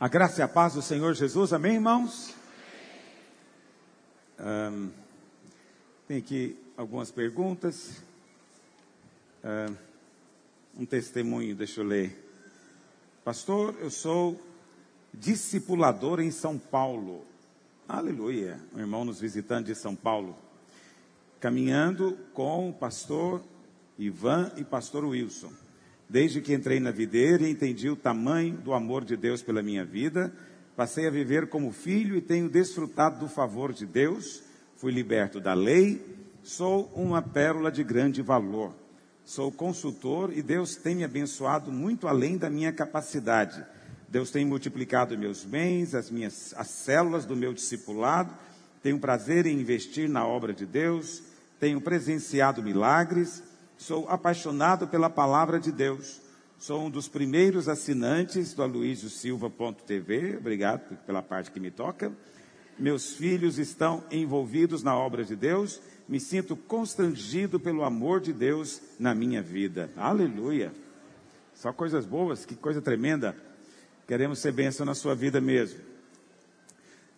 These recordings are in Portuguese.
A graça e a paz do Senhor Jesus, amém, irmãos? Um, tem aqui algumas perguntas. Um, um testemunho, deixa eu ler. Pastor, eu sou discipulador em São Paulo. Aleluia. Um irmão nos visitando de São Paulo. Caminhando com o pastor Ivan e pastor Wilson. Desde que entrei na videira e entendi o tamanho do amor de Deus pela minha vida, passei a viver como filho e tenho desfrutado do favor de Deus. Fui liberto da lei, sou uma pérola de grande valor. Sou consultor e Deus tem me abençoado muito além da minha capacidade. Deus tem multiplicado meus bens, as minhas as células do meu discipulado. Tenho prazer em investir na obra de Deus. Tenho presenciado milagres Sou apaixonado pela palavra de Deus. Sou um dos primeiros assinantes do aloísiosilva.tv. Obrigado pela parte que me toca. Meus filhos estão envolvidos na obra de Deus. Me sinto constrangido pelo amor de Deus na minha vida. Aleluia. Só coisas boas, que coisa tremenda. Queremos ser bênção na sua vida mesmo.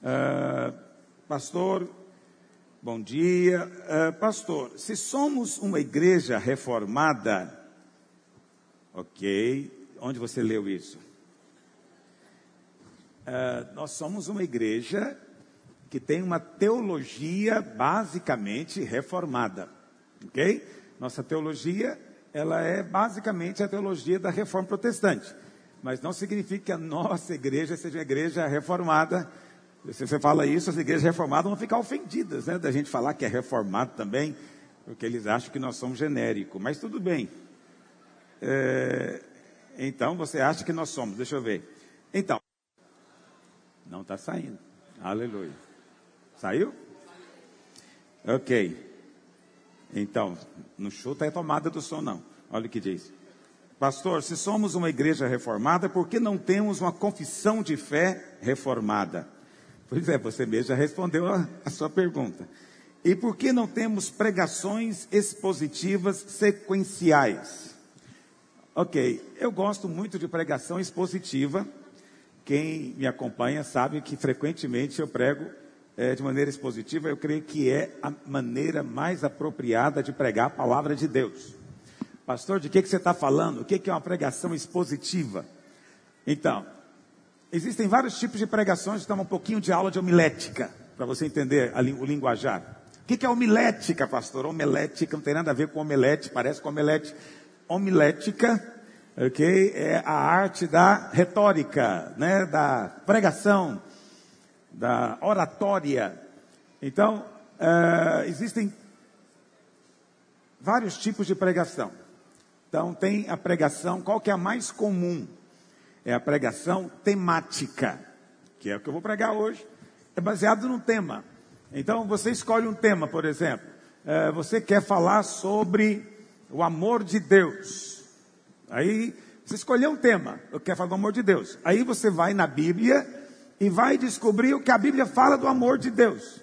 Uh, pastor, Bom dia. Uh, pastor, se somos uma igreja reformada, ok, onde você leu isso? Uh, nós somos uma igreja que tem uma teologia basicamente reformada, ok? Nossa teologia, ela é basicamente a teologia da reforma protestante, mas não significa que a nossa igreja seja uma igreja reformada se você fala isso, as igrejas reformadas vão ficar ofendidas, né? Da gente falar que é reformado também, porque eles acham que nós somos genéricos. Mas tudo bem. É, então, você acha que nós somos? Deixa eu ver. Então, não está saindo. Aleluia. Saiu? Ok. Então, no chuta é tomada do som, não. Olha o que diz. Pastor, se somos uma igreja reformada, por que não temos uma confissão de fé reformada? Pois é, você mesmo já respondeu a, a sua pergunta. E por que não temos pregações expositivas sequenciais? Ok, eu gosto muito de pregação expositiva. Quem me acompanha sabe que frequentemente eu prego é, de maneira expositiva. Eu creio que é a maneira mais apropriada de pregar a palavra de Deus. Pastor, de que, que você está falando? O que, que é uma pregação expositiva? Então, Existem vários tipos de pregações, então um pouquinho de aula de homilética, para você entender a, o linguajar. O que, que é homilética, pastor? Homilética não tem nada a ver com omelete, parece com omelete. Homilética, ok? É a arte da retórica, né? Da pregação, da oratória. Então, uh, existem vários tipos de pregação. Então, tem a pregação, qual que é a mais comum? É a pregação temática, que é o que eu vou pregar hoje. É baseado num tema. Então você escolhe um tema, por exemplo. É, você quer falar sobre o amor de Deus. Aí você escolheu um tema. Eu quero falar do amor de Deus. Aí você vai na Bíblia e vai descobrir o que a Bíblia fala do amor de Deus.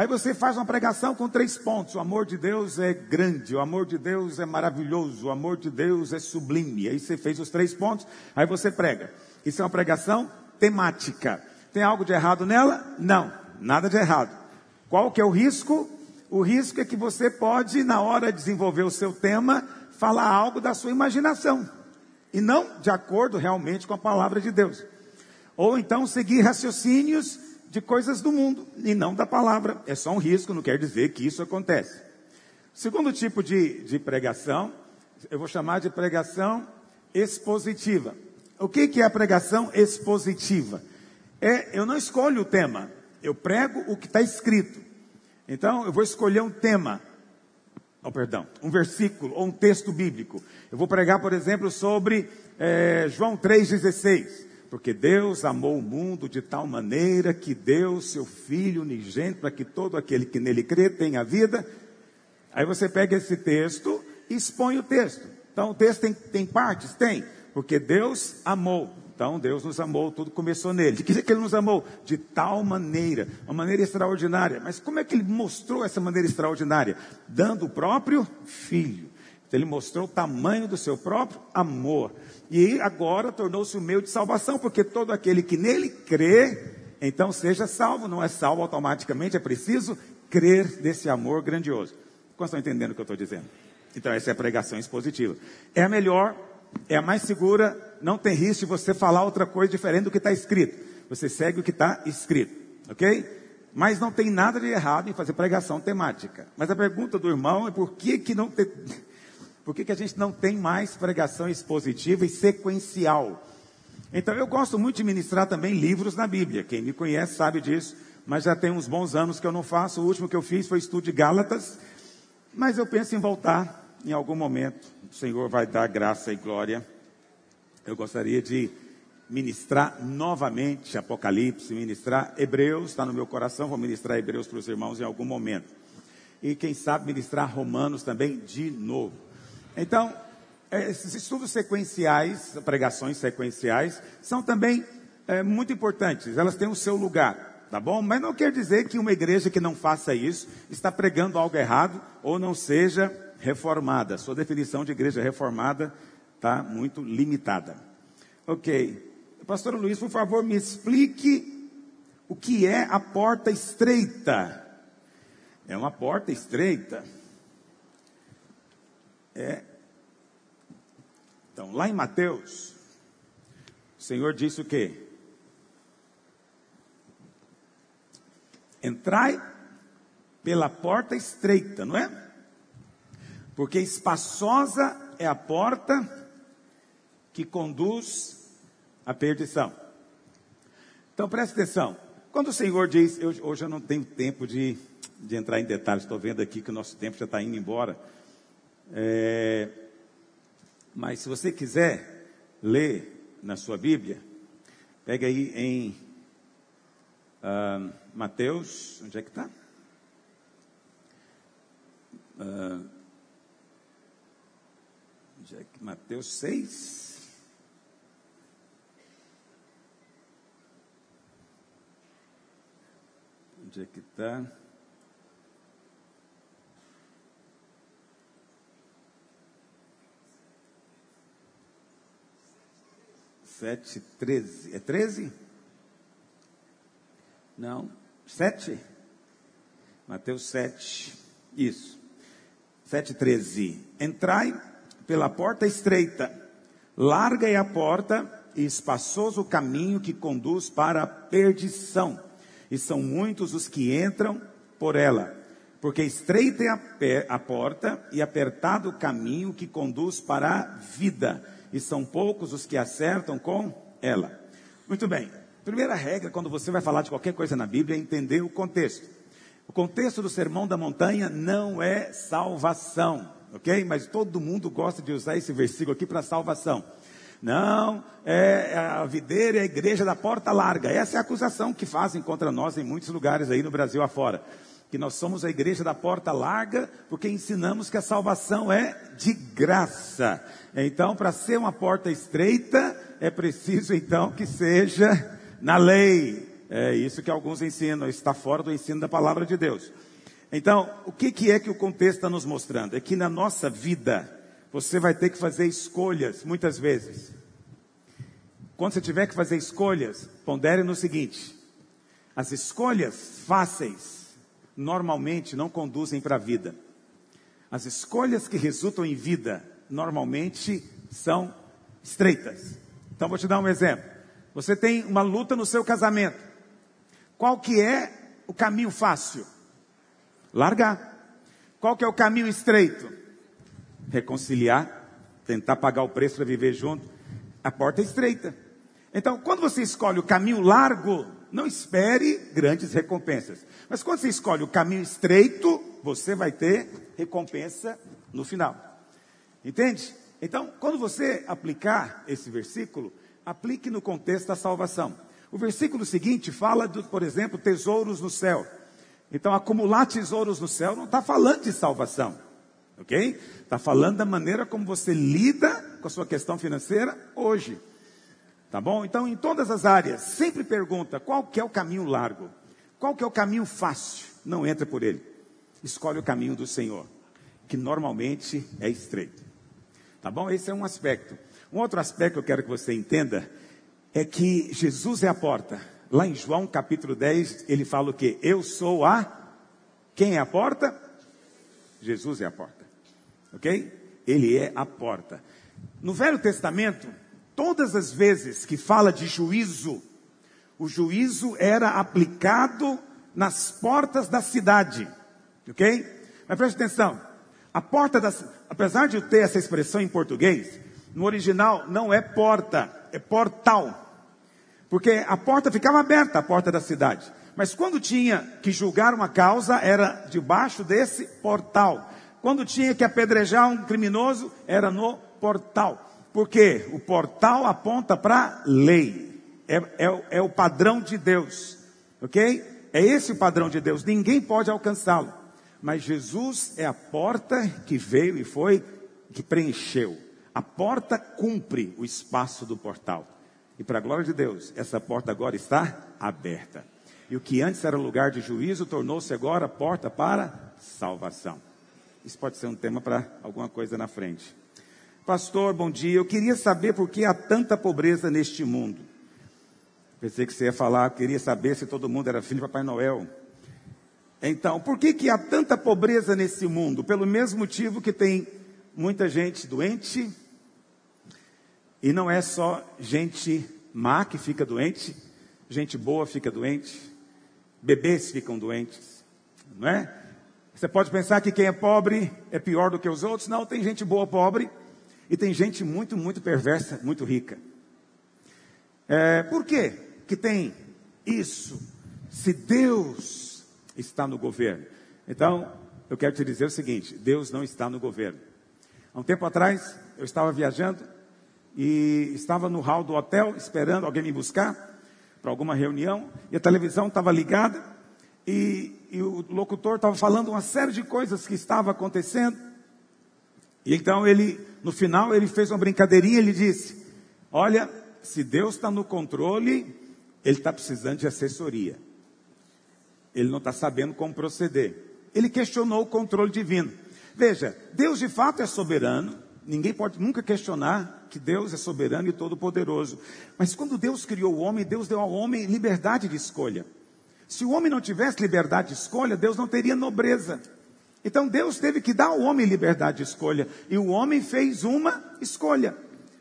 Aí você faz uma pregação com três pontos: o amor de Deus é grande, o amor de Deus é maravilhoso, o amor de Deus é sublime. Aí você fez os três pontos, aí você prega. Isso é uma pregação temática. Tem algo de errado nela? Não, nada de errado. Qual que é o risco? O risco é que você pode, na hora de desenvolver o seu tema, falar algo da sua imaginação e não de acordo realmente com a palavra de Deus. Ou então seguir raciocínios de coisas do mundo e não da palavra. É só um risco, não quer dizer que isso acontece. Segundo tipo de, de pregação, eu vou chamar de pregação expositiva. O que, que é a pregação expositiva? É, eu não escolho o tema, eu prego o que está escrito. Então, eu vou escolher um tema, oh, perdão, um versículo ou um texto bíblico. Eu vou pregar, por exemplo, sobre é, João 3,16. Porque Deus amou o mundo de tal maneira que deu seu Filho unigênito para que todo aquele que nele crê tenha vida. Aí você pega esse texto e expõe o texto. Então o texto tem, tem partes? Tem. Porque Deus amou. Então Deus nos amou, tudo começou nele. De que que ele nos amou? De tal maneira, uma maneira extraordinária. Mas como é que ele mostrou essa maneira extraordinária? Dando o próprio filho. Ele mostrou o tamanho do seu próprio amor. E agora tornou-se o meio de salvação, porque todo aquele que nele crê, então seja salvo. Não é salvo automaticamente, é preciso crer nesse amor grandioso. Quantos estão entendendo o que eu estou dizendo? Então, essa é a pregação expositiva. É a melhor, é a mais segura, não tem risco de você falar outra coisa diferente do que está escrito. Você segue o que está escrito, ok? Mas não tem nada de errado em fazer pregação temática. Mas a pergunta do irmão é por que, que não tem. Por que, que a gente não tem mais pregação expositiva e sequencial? Então eu gosto muito de ministrar também livros na Bíblia. Quem me conhece sabe disso, mas já tem uns bons anos que eu não faço. O último que eu fiz foi estudo de Gálatas, mas eu penso em voltar em algum momento. O Senhor vai dar graça e glória. Eu gostaria de ministrar novamente Apocalipse, ministrar Hebreus, está no meu coração, vou ministrar Hebreus para os irmãos em algum momento. E quem sabe ministrar Romanos também de novo. Então, esses estudos sequenciais, pregações sequenciais, são também é, muito importantes, elas têm o seu lugar, tá bom? Mas não quer dizer que uma igreja que não faça isso está pregando algo errado ou não seja reformada. Sua definição de igreja reformada está muito limitada. Ok. Pastor Luiz, por favor, me explique o que é a porta estreita. É uma porta estreita. É. Então, lá em Mateus, o Senhor disse o quê? Entrai pela porta estreita, não é? Porque espaçosa é a porta que conduz à perdição. Então preste atenção. Quando o Senhor diz, eu, hoje eu não tenho tempo de, de entrar em detalhes, estou vendo aqui que o nosso tempo já está indo embora. É, mas se você quiser ler na sua Bíblia, pega aí em uh, Mateus, onde é que está? Uh, é Mateus 6. Onde é que está? Sete, treze. É treze? Não. Sete? Mateus sete. Isso. Sete, treze. Entrai pela porta estreita, larga é a porta e espaçoso o caminho que conduz para a perdição, e são muitos os que entram por ela. Porque estreita é a, a porta e apertado o caminho que conduz para a vida, e são poucos os que acertam com ela. Muito bem. Primeira regra, quando você vai falar de qualquer coisa na Bíblia, é entender o contexto. O contexto do sermão da montanha não é salvação, ok? Mas todo mundo gosta de usar esse versículo aqui para salvação. Não, é, é a videira é a igreja da porta larga. Essa é a acusação que fazem contra nós em muitos lugares aí no Brasil afora. Que nós somos a igreja da porta larga, porque ensinamos que a salvação é de graça. Então, para ser uma porta estreita, é preciso então que seja na lei. É isso que alguns ensinam, está fora do ensino da palavra de Deus. Então, o que, que é que o contexto está nos mostrando? É que na nossa vida, você vai ter que fazer escolhas, muitas vezes. Quando você tiver que fazer escolhas, pondere no seguinte: as escolhas fáceis, normalmente, não conduzem para a vida. As escolhas que resultam em vida, normalmente, são estreitas. Então, vou te dar um exemplo. Você tem uma luta no seu casamento. Qual que é o caminho fácil? Largar. Qual que é o caminho estreito? Reconciliar, tentar pagar o preço para viver junto. A porta é estreita. Então, quando você escolhe o caminho largo, não espere grandes recompensas. Mas quando você escolhe o caminho estreito, você vai ter recompensa no final. Entende? Então, quando você aplicar esse versículo, aplique no contexto da salvação. O versículo seguinte fala, do, por exemplo, tesouros no céu. Então, acumular tesouros no céu não está falando de salvação, ok? Está falando da maneira como você lida com a sua questão financeira hoje, tá bom? Então, em todas as áreas, sempre pergunta qual que é o caminho largo, qual que é o caminho fácil. Não entre por ele, escolhe o caminho do Senhor. que normalmente é estreito. Tá bom? Esse é um aspecto. Um outro aspecto que eu quero que você entenda é que Jesus é a porta. Lá em João capítulo 10, ele fala o quê? Eu sou a. Quem é a porta? Jesus é a porta. Ok? Ele é a porta. No Velho Testamento, todas as vezes que fala de juízo, o juízo era aplicado nas portas da cidade. Ok? Mas preste atenção. A porta da apesar de ter essa expressão em português, no original não é porta, é portal. Porque a porta ficava aberta, a porta da cidade. Mas quando tinha que julgar uma causa, era debaixo desse portal. Quando tinha que apedrejar um criminoso, era no portal. Porque o portal aponta para a lei. É, é, é o padrão de Deus. Ok? É esse o padrão de Deus. Ninguém pode alcançá-lo. Mas Jesus é a porta que veio e foi, que preencheu. A porta cumpre o espaço do portal. E para a glória de Deus, essa porta agora está aberta. E o que antes era lugar de juízo tornou-se agora porta para salvação. Isso pode ser um tema para alguma coisa na frente. Pastor, bom dia. Eu queria saber por que há tanta pobreza neste mundo. Pensei que você ia falar, queria saber se todo mundo era filho de Papai Noel. Então, por que, que há tanta pobreza nesse mundo? Pelo mesmo motivo que tem muita gente doente, e não é só gente má que fica doente, gente boa fica doente, bebês ficam doentes, não é? Você pode pensar que quem é pobre é pior do que os outros. Não, tem gente boa pobre e tem gente muito, muito perversa, muito rica. É, por quê que tem isso? Se Deus está no governo. Então, eu quero te dizer o seguinte: Deus não está no governo. Há um tempo atrás, eu estava viajando e estava no hall do hotel esperando alguém me buscar para alguma reunião e a televisão estava ligada e, e o locutor estava falando uma série de coisas que estava acontecendo. E então ele, no final, ele fez uma brincadeirinha, ele disse: Olha, se Deus está no controle, ele está precisando de assessoria. Ele não está sabendo como proceder. Ele questionou o controle divino. Veja, Deus de fato é soberano. Ninguém pode nunca questionar que Deus é soberano e todo-poderoso. Mas quando Deus criou o homem, Deus deu ao homem liberdade de escolha. Se o homem não tivesse liberdade de escolha, Deus não teria nobreza. Então Deus teve que dar ao homem liberdade de escolha. E o homem fez uma escolha.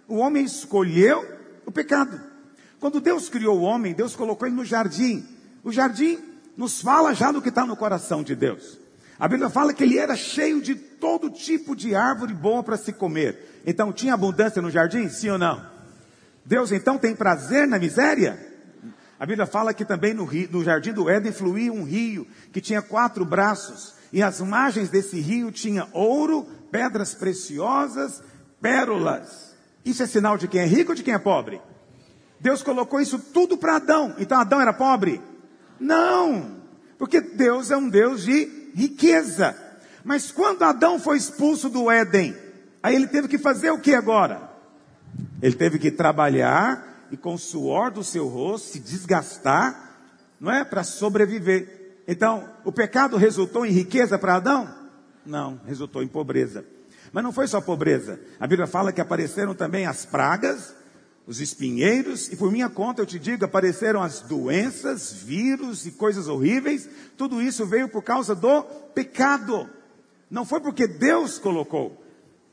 O homem escolheu o pecado. Quando Deus criou o homem, Deus colocou ele no jardim. O jardim nos fala já do que está no coração de Deus. A Bíblia fala que ele era cheio de todo tipo de árvore boa para se comer. Então tinha abundância no jardim? Sim ou não? Deus então tem prazer na miséria? A Bíblia fala que também no, rio, no jardim do Éden fluía um rio que tinha quatro braços. E as margens desse rio tinha ouro, pedras preciosas, pérolas. Isso é sinal de quem é rico ou de quem é pobre? Deus colocou isso tudo para Adão. Então Adão era pobre? Não, porque Deus é um Deus de riqueza. Mas quando Adão foi expulso do Éden, aí ele teve que fazer o que agora? Ele teve que trabalhar e com o suor do seu rosto se desgastar, não é? Para sobreviver. Então, o pecado resultou em riqueza para Adão? Não, resultou em pobreza. Mas não foi só pobreza. A Bíblia fala que apareceram também as pragas, os espinheiros, e por minha conta eu te digo, apareceram as doenças, vírus e coisas horríveis. Tudo isso veio por causa do pecado. Não foi porque Deus colocou.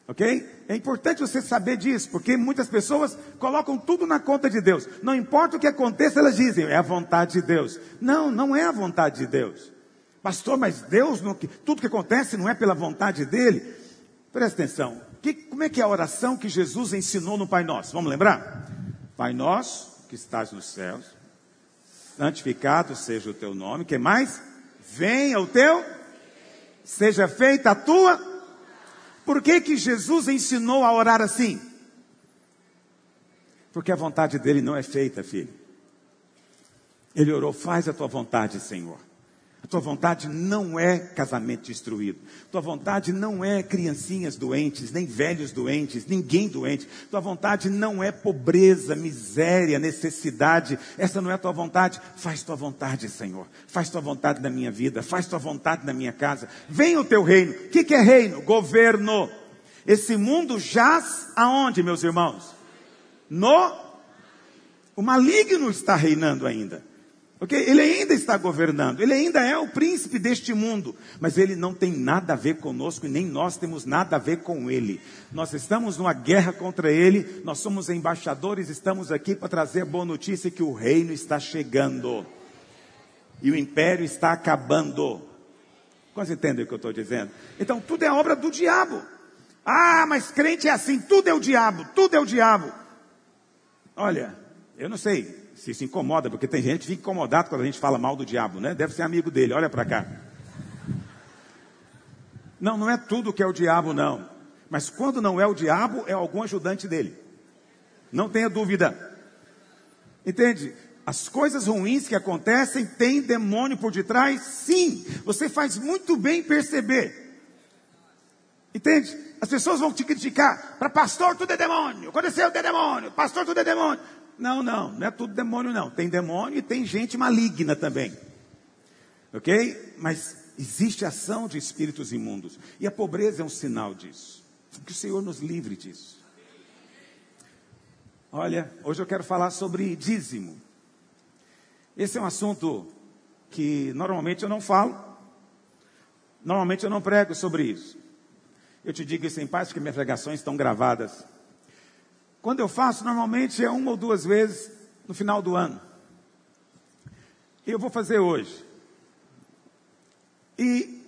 Ok? É importante você saber disso, porque muitas pessoas colocam tudo na conta de Deus. Não importa o que aconteça, elas dizem, é a vontade de Deus. Não, não é a vontade de Deus. Pastor, mas Deus, não, tudo que acontece não é pela vontade dele. Presta atenção. Que, como é que é a oração que Jesus ensinou no Pai Nosso? Vamos lembrar? Pai Nosso, que estás nos céus, santificado seja o teu nome. que mais? Venha o teu, seja feita a tua. Por que que Jesus ensinou a orar assim? Porque a vontade dele não é feita, filho. Ele orou, faz a tua vontade, Senhor. Tua vontade não é casamento destruído. Tua vontade não é criancinhas doentes, nem velhos doentes, ninguém doente. Tua vontade não é pobreza, miséria, necessidade. Essa não é a tua vontade. Faz tua vontade, Senhor. Faz tua vontade na minha vida. Faz tua vontade na minha casa. Venha o teu reino. O que, que é reino? Governo. Esse mundo jaz aonde, meus irmãos? No. O maligno está reinando ainda. Ele ainda está governando, ele ainda é o príncipe deste mundo, mas ele não tem nada a ver conosco e nem nós temos nada a ver com ele. Nós estamos numa guerra contra ele, nós somos embaixadores, estamos aqui para trazer a boa notícia que o reino está chegando e o império está acabando. Quase entendem o que eu estou dizendo? Então tudo é obra do diabo. Ah, mas crente é assim, tudo é o diabo, tudo é o diabo. Olha, eu não sei, se se incomoda, porque tem gente que fica incomodado quando a gente fala mal do diabo, né? Deve ser amigo dele, olha para cá. Não, não é tudo que é o diabo, não. Mas quando não é o diabo, é algum ajudante dele. Não tenha dúvida. Entende? As coisas ruins que acontecem têm demônio por detrás? Sim. Você faz muito bem perceber. Entende? As pessoas vão te criticar. Para pastor tudo é demônio. Aconteceu tudo é demônio. Pastor tudo é demônio. Não, não, não é tudo demônio, não. Tem demônio e tem gente maligna também. Ok? Mas existe ação de espíritos imundos. E a pobreza é um sinal disso. Que o Senhor nos livre disso. Olha, hoje eu quero falar sobre dízimo. Esse é um assunto que normalmente eu não falo. Normalmente eu não prego sobre isso. Eu te digo isso em paz, porque minhas pregações estão gravadas quando eu faço, normalmente é uma ou duas vezes no final do ano. Eu vou fazer hoje. E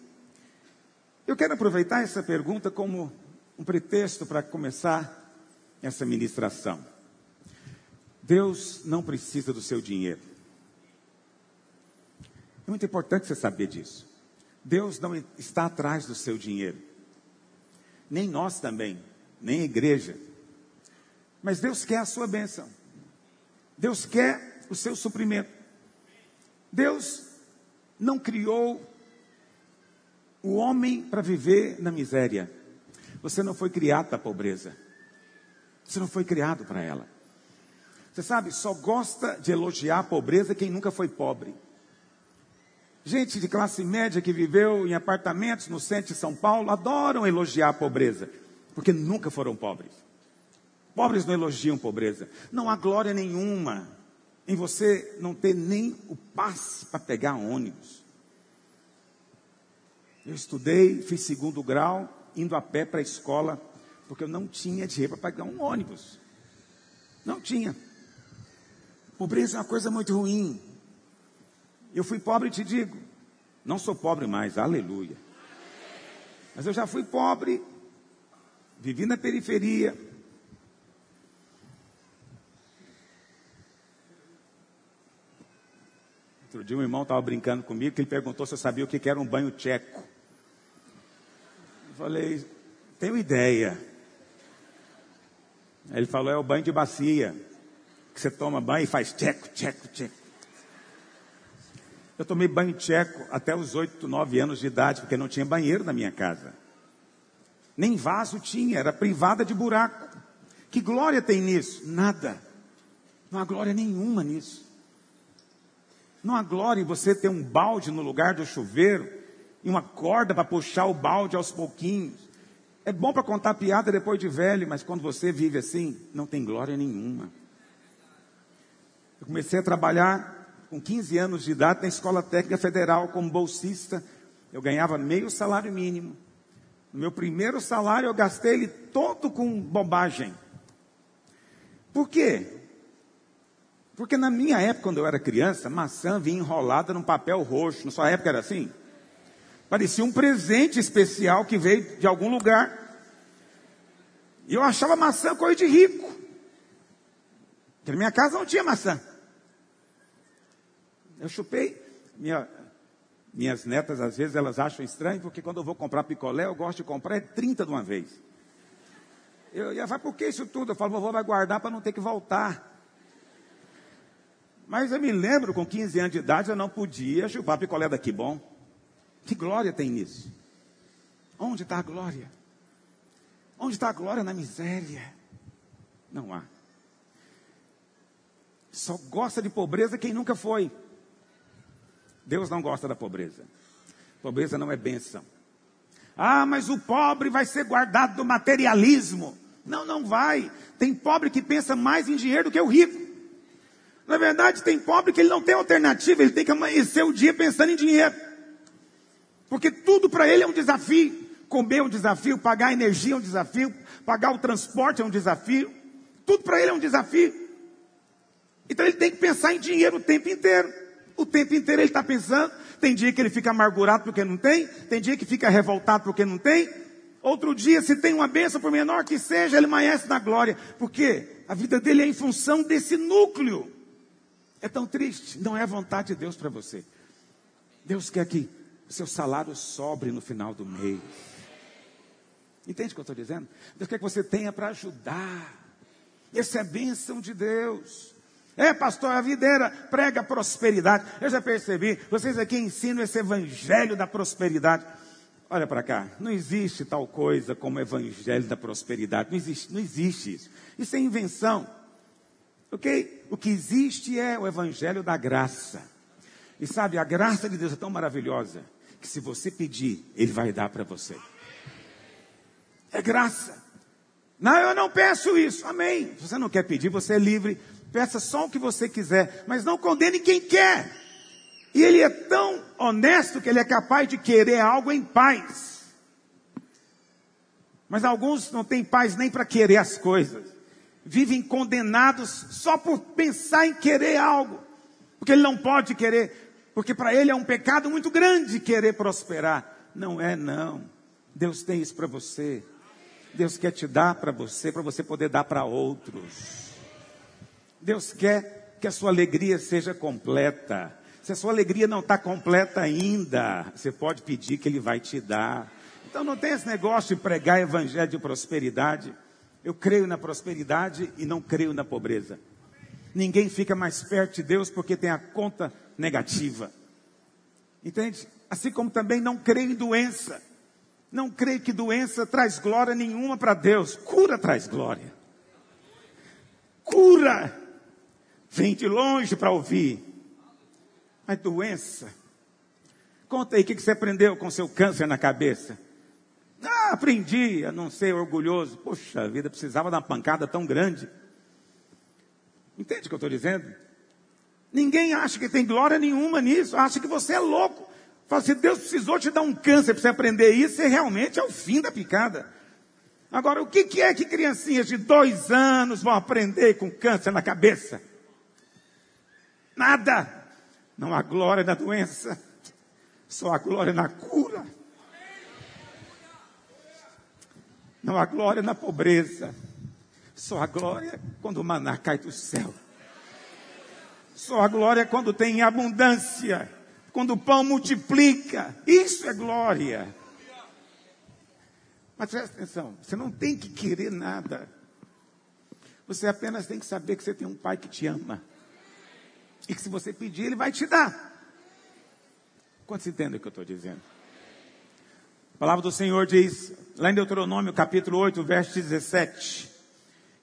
eu quero aproveitar essa pergunta como um pretexto para começar essa ministração. Deus não precisa do seu dinheiro. É muito importante você saber disso. Deus não está atrás do seu dinheiro. Nem nós também, nem a igreja. Mas Deus quer a sua bênção. Deus quer o seu suprimento. Deus não criou o homem para viver na miséria. Você não foi criado para a pobreza. Você não foi criado para ela. Você sabe, só gosta de elogiar a pobreza quem nunca foi pobre. Gente de classe média que viveu em apartamentos no centro de São Paulo adoram elogiar a pobreza, porque nunca foram pobres. Pobres não elogiam pobreza. Não há glória nenhuma em você não ter nem o passe para pegar ônibus. Eu estudei, fiz segundo grau, indo a pé para a escola, porque eu não tinha dinheiro para pagar um ônibus. Não tinha. Pobreza é uma coisa muito ruim. Eu fui pobre, te digo. Não sou pobre mais, aleluia. Mas eu já fui pobre, vivi na periferia, Outro dia um irmão estava brincando comigo que ele perguntou se eu sabia o que era um banho tcheco. Eu falei, tenho ideia. Ele falou, é o banho de bacia. Que você toma banho e faz tcheco, tcheco, tcheco. Eu tomei banho tcheco até os 8, 9 anos de idade, porque não tinha banheiro na minha casa. Nem vaso tinha, era privada de buraco. Que glória tem nisso? Nada. Não há glória nenhuma nisso. Não há glória em você ter um balde no lugar do chuveiro e uma corda para puxar o balde aos pouquinhos. É bom para contar piada depois de velho, mas quando você vive assim, não tem glória nenhuma. Eu comecei a trabalhar com 15 anos de idade na Escola Técnica Federal como bolsista. Eu ganhava meio salário mínimo. No meu primeiro salário eu gastei ele todo com bobagem. Por quê? Porque na minha época, quando eu era criança, maçã vinha enrolada num papel roxo. Na sua época era assim? Parecia um presente especial que veio de algum lugar. E eu achava maçã coisa de rico. Porque na minha casa não tinha maçã. Eu chupei. Minha, minhas netas, às vezes, elas acham estranho, porque quando eu vou comprar picolé, eu gosto de comprar 30 de uma vez. Eu ia falar, por que isso tudo? Eu falo, vovô vai guardar para não ter que voltar. Mas eu me lembro, com 15 anos de idade, eu não podia chupar picolé daqui bom. Que glória tem nisso? Onde está a glória? Onde está a glória na miséria? Não há. Só gosta de pobreza quem nunca foi. Deus não gosta da pobreza. Pobreza não é bênção. Ah, mas o pobre vai ser guardado do materialismo. Não, não vai. Tem pobre que pensa mais em dinheiro do que o rico. Na verdade, tem pobre que ele não tem alternativa, ele tem que amanhecer o dia pensando em dinheiro. Porque tudo para ele é um desafio. Comer é um desafio, pagar a energia é um desafio, pagar o transporte é um desafio. Tudo para ele é um desafio. Então ele tem que pensar em dinheiro o tempo inteiro. O tempo inteiro ele está pensando. Tem dia que ele fica amargurado porque não tem, tem dia que fica revoltado porque não tem. Outro dia, se tem uma benção, por menor que seja, ele amanhece na glória. Porque a vida dele é em função desse núcleo. É tão triste. Não é a vontade de Deus para você. Deus quer que seu salário sobre no final do mês. Entende o que eu estou dizendo? Deus quer que você tenha para ajudar. Essa é a bênção de Deus. É, pastor, a videira prega prosperidade. Eu já percebi, vocês aqui ensinam esse evangelho da prosperidade. Olha para cá, não existe tal coisa como evangelho da prosperidade. Não existe, não existe isso. Isso é invenção. Ok? O que existe é o evangelho da graça. E sabe, a graça de Deus é tão maravilhosa que se você pedir, Ele vai dar para você. É graça. Não, eu não peço isso. Amém. Se você não quer pedir, você é livre. Peça só o que você quiser, mas não condene quem quer. E ele é tão honesto que ele é capaz de querer algo em paz. Mas alguns não têm paz nem para querer as coisas. Vivem condenados só por pensar em querer algo. Porque ele não pode querer, porque para ele é um pecado muito grande querer prosperar. Não é, não. Deus tem isso para você. Deus quer te dar para você, para você poder dar para outros. Deus quer que a sua alegria seja completa. Se a sua alegria não está completa ainda, você pode pedir que Ele vai te dar. Então não tem esse negócio de pregar evangelho de prosperidade. Eu creio na prosperidade e não creio na pobreza. Ninguém fica mais perto de Deus porque tem a conta negativa. Entende? Assim como também não creio em doença. Não creio que doença traz glória nenhuma para Deus. Cura traz glória. Cura. Vem de longe para ouvir. Mas doença. Conta aí o que você aprendeu com seu câncer na cabeça. Ah, aprendi a não ser orgulhoso. Poxa vida, precisava de uma pancada tão grande. Entende o que eu estou dizendo? Ninguém acha que tem glória nenhuma nisso. Acha que você é louco. Fala assim, Deus precisou te dar um câncer para você aprender isso, e realmente é o fim da picada. Agora, o que, que é que criancinhas de dois anos vão aprender com câncer na cabeça? Nada. Não há glória na doença, só há glória na cura. Não há glória na pobreza, só há glória quando o maná cai do céu. Só há glória quando tem abundância quando o pão multiplica. Isso é glória. Mas presta atenção, você não tem que querer nada. Você apenas tem que saber que você tem um pai que te ama. E que se você pedir, ele vai te dar. Quantos entendem o que eu estou dizendo? A palavra do Senhor diz, lá em Deuteronômio capítulo 8, verso 17,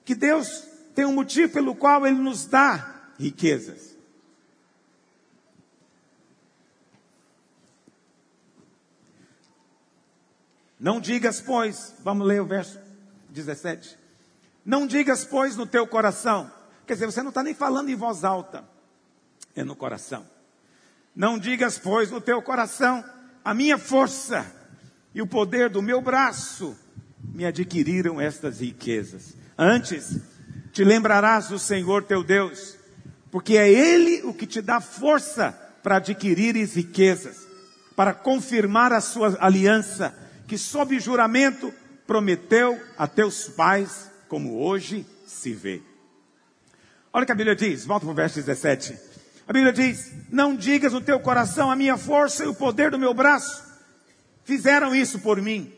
que Deus tem um motivo pelo qual Ele nos dá riquezas. Não digas, pois, vamos ler o verso 17. Não digas, pois, no teu coração. Quer dizer, você não está nem falando em voz alta, é no coração. Não digas, pois, no teu coração, a minha força e o poder do meu braço me adquiriram estas riquezas. Antes, te lembrarás do Senhor teu Deus, porque é Ele o que te dá força para adquirires riquezas, para confirmar a sua aliança que sob juramento prometeu a teus pais, como hoje se vê. Olha o que a Bíblia diz, volta para o verso 17. A Bíblia diz: Não digas no teu coração a minha força e o poder do meu braço. Fizeram isso por mim.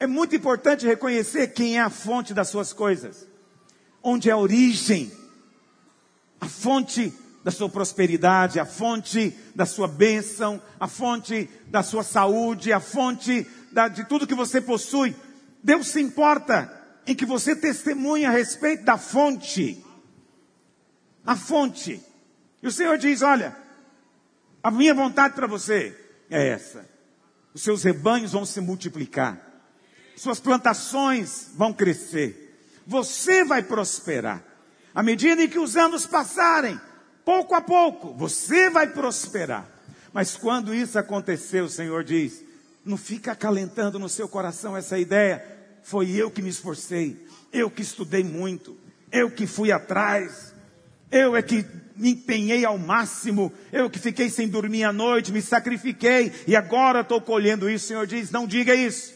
É muito importante reconhecer quem é a fonte das suas coisas, onde é a origem, a fonte da sua prosperidade, a fonte da sua bênção, a fonte da sua saúde, a fonte da, de tudo que você possui. Deus se importa em que você testemunhe a respeito da fonte. A fonte. E o Senhor diz: Olha, a minha vontade para você é essa. Os seus rebanhos vão se multiplicar, suas plantações vão crescer, você vai prosperar. À medida em que os anos passarem, pouco a pouco, você vai prosperar. Mas quando isso acontecer, o Senhor diz: não fica acalentando no seu coração essa ideia. Foi eu que me esforcei, eu que estudei muito, eu que fui atrás, eu é que me empenhei ao máximo, eu que fiquei sem dormir à noite, me sacrifiquei e agora estou colhendo isso. O Senhor diz: não diga isso.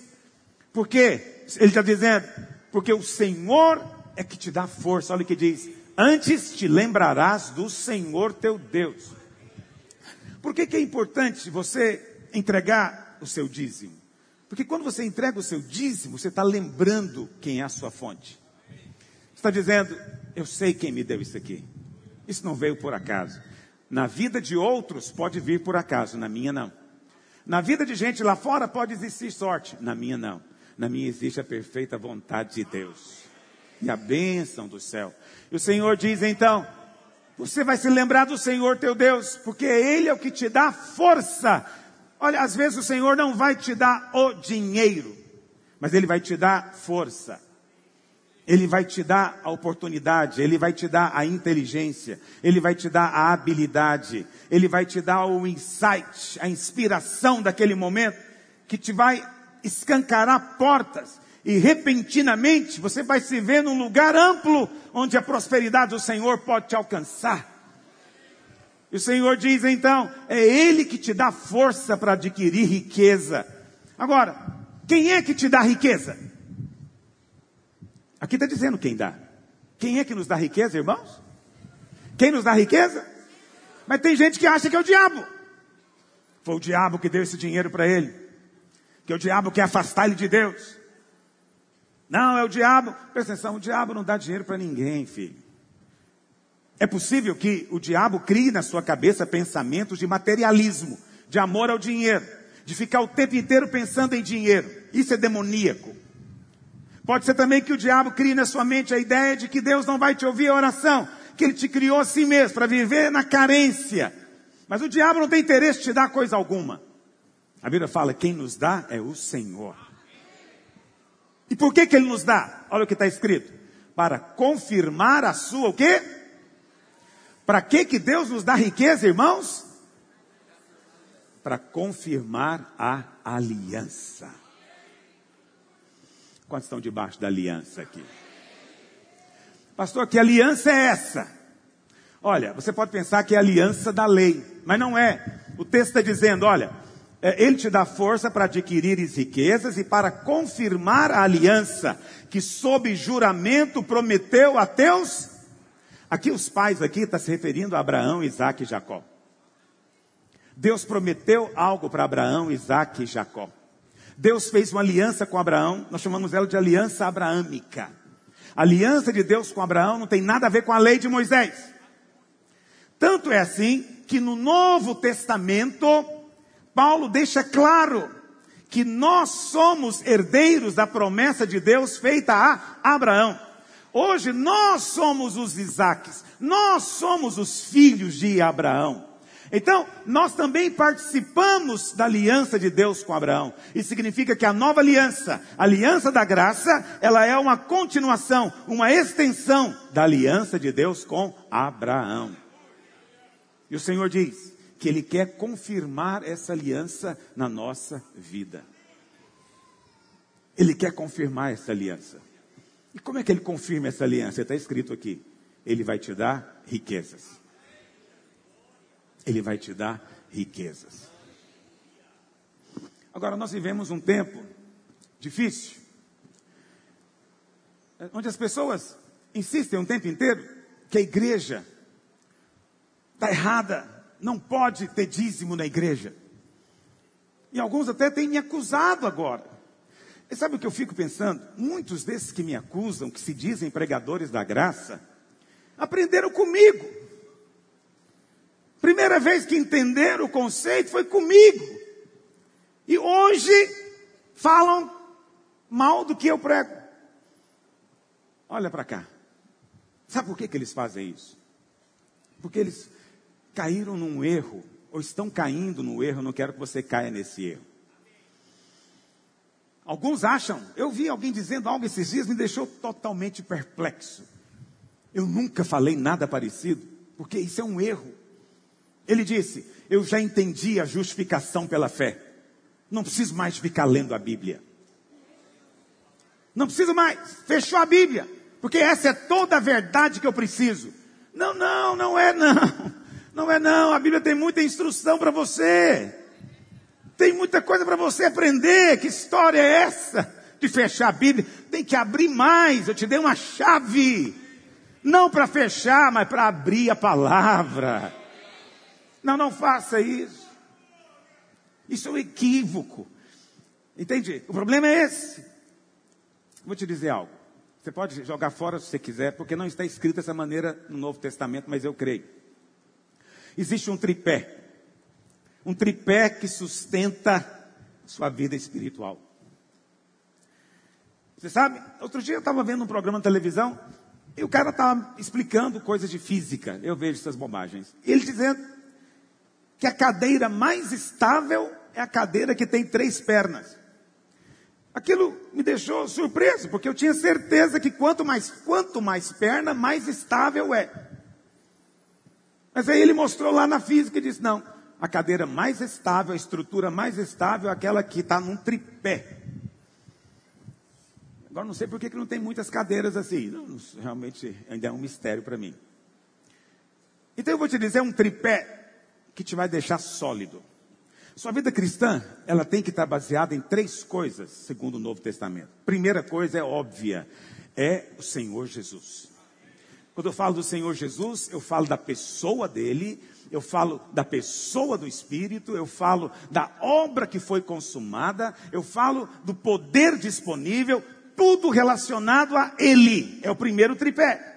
Por quê? Ele está dizendo: porque o Senhor é que te dá força. Olha o que diz: Antes te lembrarás do Senhor teu Deus. Por que, que é importante você entregar o seu dízimo? Porque quando você entrega o seu dízimo, você está lembrando quem é a sua fonte. Você está dizendo, eu sei quem me deu isso aqui. Isso não veio por acaso. Na vida de outros pode vir por acaso, na minha não. Na vida de gente lá fora pode existir sorte, na minha não. Na minha existe a perfeita vontade de Deus e a bênção do céu. E o Senhor diz então: você vai se lembrar do Senhor teu Deus, porque Ele é o que te dá força. Olha, às vezes o Senhor não vai te dar o dinheiro, mas Ele vai te dar força. Ele vai te dar a oportunidade, Ele vai te dar a inteligência, Ele vai te dar a habilidade, Ele vai te dar o insight, a inspiração daquele momento, que te vai escancarar portas e repentinamente você vai se ver num lugar amplo onde a prosperidade do Senhor pode te alcançar. E o Senhor diz então: é Ele que te dá força para adquirir riqueza. Agora, quem é que te dá riqueza? Aqui está dizendo quem dá. Quem é que nos dá riqueza, irmãos? Quem nos dá riqueza? Mas tem gente que acha que é o diabo. Foi o diabo que deu esse dinheiro para ele. Que o diabo quer afastar ele de Deus. Não, é o diabo. Presta atenção, o diabo não dá dinheiro para ninguém, filho. É possível que o diabo crie na sua cabeça pensamentos de materialismo, de amor ao dinheiro, de ficar o tempo inteiro pensando em dinheiro. Isso é demoníaco. Pode ser também que o diabo crie na sua mente a ideia de que Deus não vai te ouvir a oração, que ele te criou assim mesmo, para viver na carência. Mas o diabo não tem interesse em te dar coisa alguma. A Bíblia fala: quem nos dá é o Senhor. E por que que ele nos dá? Olha o que está escrito. Para confirmar a sua o quê? Para que que Deus nos dá riqueza, irmãos? Para confirmar a aliança. Quantos estão debaixo da aliança aqui? Pastor, que aliança é essa? Olha, você pode pensar que é aliança da lei, mas não é. O texto está dizendo, olha, é, ele te dá força para adquirir riquezas e para confirmar a aliança que sob juramento prometeu a teus. Aqui os pais aqui está se referindo a Abraão, Isaac e Jacó. Deus prometeu algo para Abraão, Isaac e Jacó. Deus fez uma aliança com Abraão, nós chamamos ela de aliança abraâmica. A aliança de Deus com Abraão não tem nada a ver com a lei de Moisés. Tanto é assim que no Novo Testamento Paulo deixa claro que nós somos herdeiros da promessa de Deus feita a Abraão. Hoje nós somos os Isaques, nós somos os filhos de Abraão. Então, nós também participamos da aliança de Deus com Abraão. Isso significa que a nova aliança, a aliança da graça, ela é uma continuação, uma extensão da aliança de Deus com Abraão. E o Senhor diz: que Ele quer confirmar essa aliança na nossa vida. Ele quer confirmar essa aliança. E como é que Ele confirma essa aliança? Está escrito aqui: Ele vai te dar riquezas. Ele vai te dar riquezas. Agora, nós vivemos um tempo difícil, onde as pessoas insistem um tempo inteiro que a igreja está errada, não pode ter dízimo na igreja. E alguns até têm me acusado agora. E sabe o que eu fico pensando? Muitos desses que me acusam, que se dizem pregadores da graça, aprenderam comigo. Primeira vez que entenderam o conceito foi comigo. E hoje falam mal do que eu prego. Olha para cá. Sabe por que, que eles fazem isso? Porque eles caíram num erro, ou estão caindo no erro, não quero que você caia nesse erro. Alguns acham, eu vi alguém dizendo algo esses dias, me deixou totalmente perplexo. Eu nunca falei nada parecido, porque isso é um erro. Ele disse: Eu já entendi a justificação pela fé. Não preciso mais ficar lendo a Bíblia. Não preciso mais. Fechou a Bíblia. Porque essa é toda a verdade que eu preciso. Não, não, não é não. Não é não. A Bíblia tem muita instrução para você. Tem muita coisa para você aprender. Que história é essa? De fechar a Bíblia. Tem que abrir mais. Eu te dei uma chave. Não para fechar, mas para abrir a palavra. Não, não faça isso. Isso é um equívoco. Entende? O problema é esse. Vou te dizer algo. Você pode jogar fora se você quiser, porque não está escrito dessa maneira no Novo Testamento, mas eu creio. Existe um tripé. Um tripé que sustenta sua vida espiritual. Você sabe, outro dia eu estava vendo um programa de televisão e o cara estava explicando coisas de física. Eu vejo essas bobagens. Ele dizendo que a cadeira mais estável é a cadeira que tem três pernas. Aquilo me deixou surpreso, porque eu tinha certeza que quanto mais, quanto mais perna, mais estável é. Mas aí ele mostrou lá na física e disse: não, a cadeira mais estável, a estrutura mais estável é aquela que está num tripé. Agora não sei por que não tem muitas cadeiras assim. Não, realmente ainda é um mistério para mim. Então eu vou te dizer um tripé que te vai deixar sólido. Sua vida cristã, ela tem que estar baseada em três coisas, segundo o Novo Testamento. Primeira coisa é óbvia, é o Senhor Jesus. Quando eu falo do Senhor Jesus, eu falo da pessoa dele, eu falo da pessoa do Espírito, eu falo da obra que foi consumada, eu falo do poder disponível, tudo relacionado a Ele. É o primeiro tripé.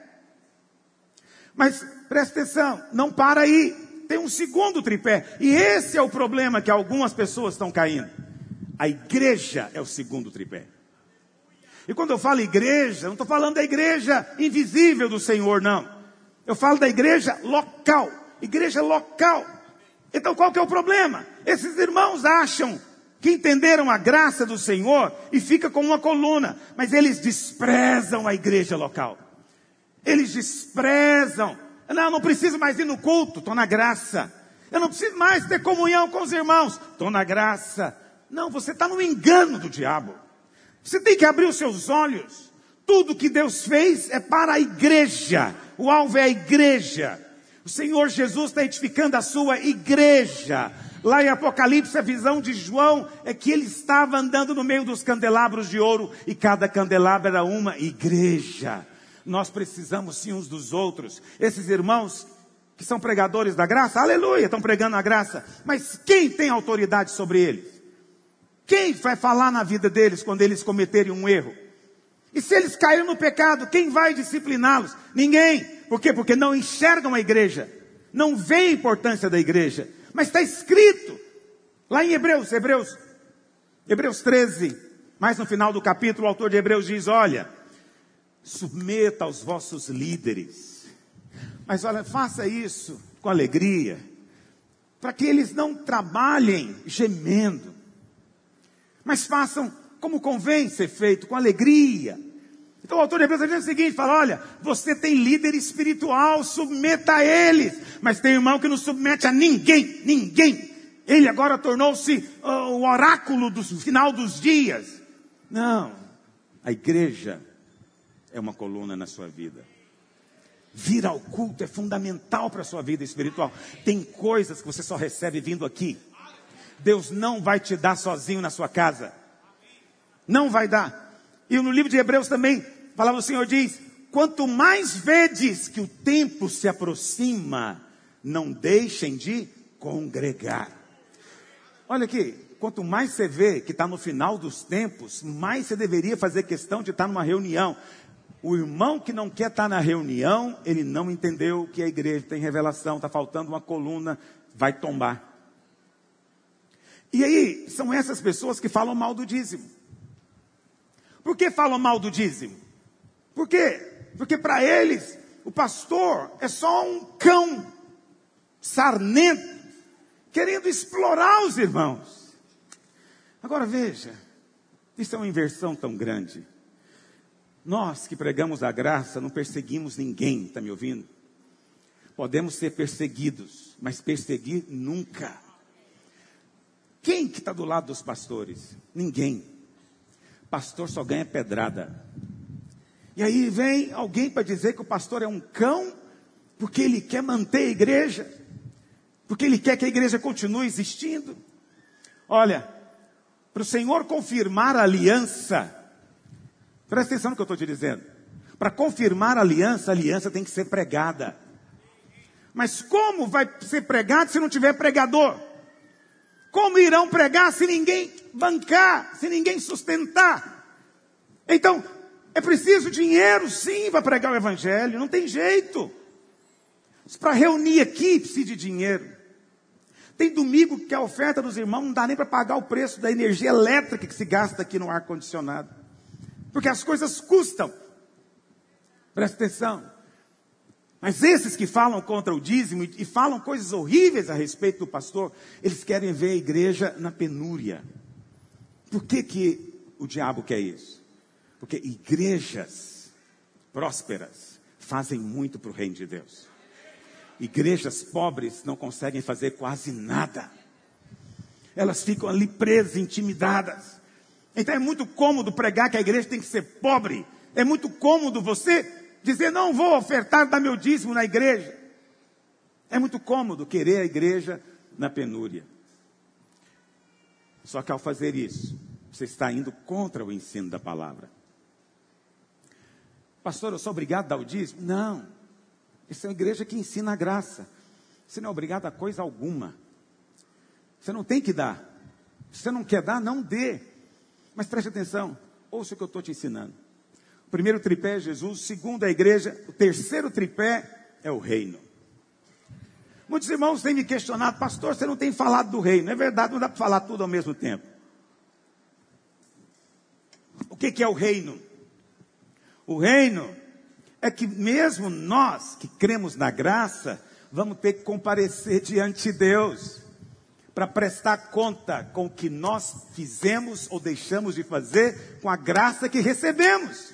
Mas presta atenção, não para aí tem um segundo tripé. E esse é o problema que algumas pessoas estão caindo. A igreja é o segundo tripé. E quando eu falo igreja, não estou falando da igreja invisível do Senhor, não. Eu falo da igreja local. Igreja local. Então qual que é o problema? Esses irmãos acham que entenderam a graça do Senhor e fica com uma coluna, mas eles desprezam a igreja local. Eles desprezam não, não preciso mais ir no culto, estou na graça. Eu não preciso mais ter comunhão com os irmãos, estou na graça. Não, você está no engano do diabo. Você tem que abrir os seus olhos. Tudo que Deus fez é para a igreja. O alvo é a igreja. O Senhor Jesus está edificando a sua igreja. Lá em Apocalipse, a visão de João é que ele estava andando no meio dos candelabros de ouro e cada candelabro era uma igreja. Nós precisamos sim uns dos outros. Esses irmãos que são pregadores da graça, aleluia, estão pregando a graça. Mas quem tem autoridade sobre eles? Quem vai falar na vida deles quando eles cometerem um erro? E se eles caírem no pecado, quem vai discipliná-los? Ninguém. Por quê? Porque não enxergam a igreja. Não vê a importância da igreja. Mas está escrito lá em Hebreus, Hebreus, Hebreus 13, mais no final do capítulo, o autor de Hebreus diz: Olha, submeta aos vossos líderes. Mas olha, faça isso com alegria, para que eles não trabalhem gemendo, mas façam como convém ser feito, com alegria. Então o autor de Hebreus diz o seguinte, fala, olha, você tem líder espiritual, submeta a eles, mas tem irmão que não submete a ninguém, ninguém. Ele agora tornou-se uh, o oráculo do final dos dias. Não, a igreja é uma coluna na sua vida. Vir ao culto é fundamental para a sua vida espiritual. Tem coisas que você só recebe vindo aqui. Deus não vai te dar sozinho na sua casa. Não vai dar. E no livro de Hebreus também, a palavra do Senhor diz: quanto mais vedes que o tempo se aproxima, não deixem de congregar. Olha aqui, quanto mais você vê que está no final dos tempos, mais você deveria fazer questão de estar numa reunião. O irmão que não quer estar na reunião, ele não entendeu que a igreja tem revelação, está faltando uma coluna, vai tombar. E aí, são essas pessoas que falam mal do dízimo. Por que falam mal do dízimo? Por quê? Porque para eles, o pastor é só um cão sarnento, querendo explorar os irmãos. Agora veja, isso é uma inversão tão grande. Nós que pregamos a graça não perseguimos ninguém, está me ouvindo? Podemos ser perseguidos, mas perseguir nunca. Quem que está do lado dos pastores? Ninguém. Pastor só ganha pedrada. E aí vem alguém para dizer que o pastor é um cão, porque ele quer manter a igreja, porque ele quer que a igreja continue existindo. Olha, para o Senhor confirmar a aliança, Presta atenção no que eu estou te dizendo. Para confirmar a aliança, a aliança tem que ser pregada. Mas como vai ser pregado se não tiver pregador? Como irão pregar se ninguém bancar, se ninguém sustentar? Então, é preciso dinheiro, sim, para pregar o Evangelho, não tem jeito. Para reunir aqui precisa de dinheiro. Tem domingo que a oferta dos irmãos não dá nem para pagar o preço da energia elétrica que se gasta aqui no ar-condicionado porque as coisas custam. Presta atenção. Mas esses que falam contra o dízimo e falam coisas horríveis a respeito do pastor, eles querem ver a igreja na penúria. Por que, que o diabo quer isso? Porque igrejas prósperas fazem muito para o reino de Deus. Igrejas pobres não conseguem fazer quase nada. Elas ficam ali presas, intimidadas. Então é muito cômodo pregar que a igreja tem que ser pobre. É muito cômodo você dizer, não vou ofertar, dar meu dízimo na igreja. É muito cômodo querer a igreja na penúria. Só que ao fazer isso, você está indo contra o ensino da palavra. Pastor, eu sou obrigado a dar o dízimo? Não. Isso é uma igreja que ensina a graça. Você não é obrigado a coisa alguma. Você não tem que dar. Se você não quer dar, não dê. Mas preste atenção, ouça o que eu estou te ensinando. O primeiro tripé é Jesus, o segundo é a igreja, o terceiro tripé é o reino. Muitos irmãos têm me questionado, pastor, você não tem falado do reino. É verdade, não dá para falar tudo ao mesmo tempo. O que, que é o reino? O reino é que mesmo nós que cremos na graça, vamos ter que comparecer diante de Deus para prestar conta com o que nós fizemos ou deixamos de fazer com a graça que recebemos.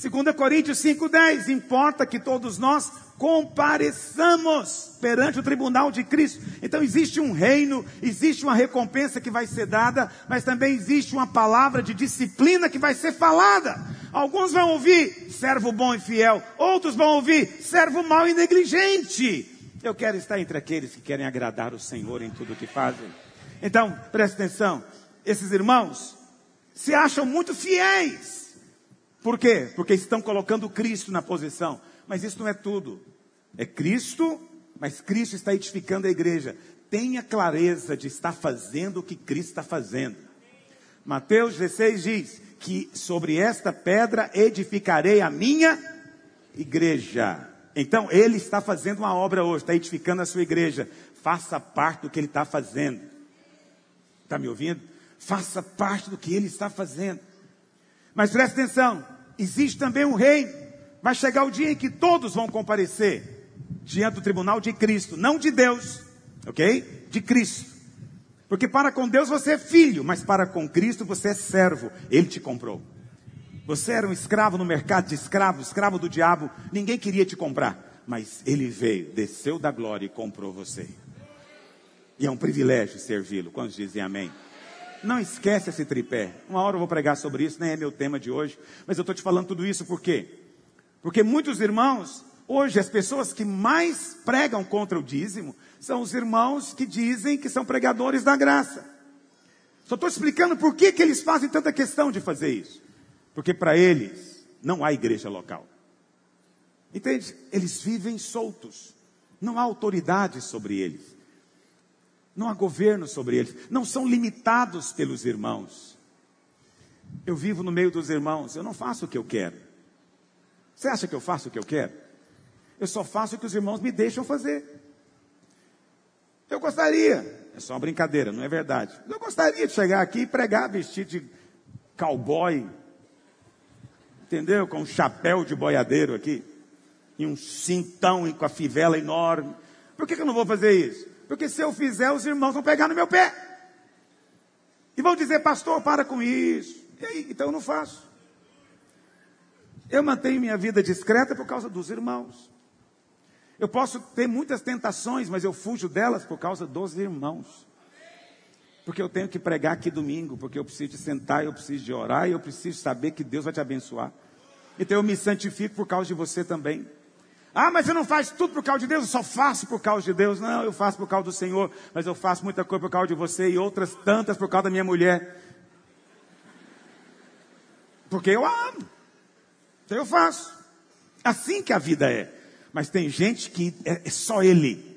2 Coríntios 5,10: importa que todos nós compareçamos perante o tribunal de Cristo. Então existe um reino, existe uma recompensa que vai ser dada, mas também existe uma palavra de disciplina que vai ser falada. Alguns vão ouvir servo bom e fiel, outros vão ouvir servo mau e negligente. Eu quero estar entre aqueles que querem agradar o Senhor em tudo o que fazem. Então, preste atenção. Esses irmãos se acham muito fiéis. Por quê? Porque estão colocando Cristo na posição. Mas isso não é tudo. É Cristo, mas Cristo está edificando a igreja. Tenha clareza de estar fazendo o que Cristo está fazendo. Mateus 16 diz que sobre esta pedra edificarei a minha igreja. Então, ele está fazendo uma obra hoje, está edificando a sua igreja. Faça parte do que ele está fazendo. Está me ouvindo? Faça parte do que ele está fazendo. Mas preste atenção: existe também um reino. Vai chegar o dia em que todos vão comparecer diante do tribunal de Cristo, não de Deus, ok? De Cristo. Porque para com Deus você é filho, mas para com Cristo você é servo. Ele te comprou. Você era um escravo no mercado de escravos, escravo do diabo, ninguém queria te comprar, mas ele veio, desceu da glória e comprou você. E é um privilégio servi-lo. Quantos dizem amém? Não esquece esse tripé. Uma hora eu vou pregar sobre isso, nem é meu tema de hoje, mas eu estou te falando tudo isso por quê? Porque muitos irmãos, hoje as pessoas que mais pregam contra o dízimo são os irmãos que dizem que são pregadores da graça. Só estou explicando por que, que eles fazem tanta questão de fazer isso. Porque para eles não há igreja local. Entende? Eles vivem soltos. Não há autoridade sobre eles. Não há governo sobre eles. Não são limitados pelos irmãos. Eu vivo no meio dos irmãos. Eu não faço o que eu quero. Você acha que eu faço o que eu quero? Eu só faço o que os irmãos me deixam fazer. Eu gostaria, é só uma brincadeira, não é verdade. Eu gostaria de chegar aqui e pregar vestido de cowboy, entendeu? Com um chapéu de boiadeiro aqui, e um cintão com a fivela enorme. Por que, que eu não vou fazer isso? Porque se eu fizer, os irmãos vão pegar no meu pé. E vão dizer, pastor, para com isso. E aí, então eu não faço. Eu mantenho minha vida discreta por causa dos irmãos. Eu posso ter muitas tentações, mas eu fujo delas por causa dos irmãos. Porque eu tenho que pregar aqui domingo, porque eu preciso de sentar, eu preciso de orar e eu preciso saber que Deus vai te abençoar. Então eu me santifico por causa de você também. Ah, mas eu não faço tudo por causa de Deus, eu só faço por causa de Deus. Não, eu faço por causa do Senhor, mas eu faço muita coisa por causa de você e outras tantas por causa da minha mulher. Porque eu amo. Então eu faço. Assim que a vida é. Mas tem gente que é, é só ele.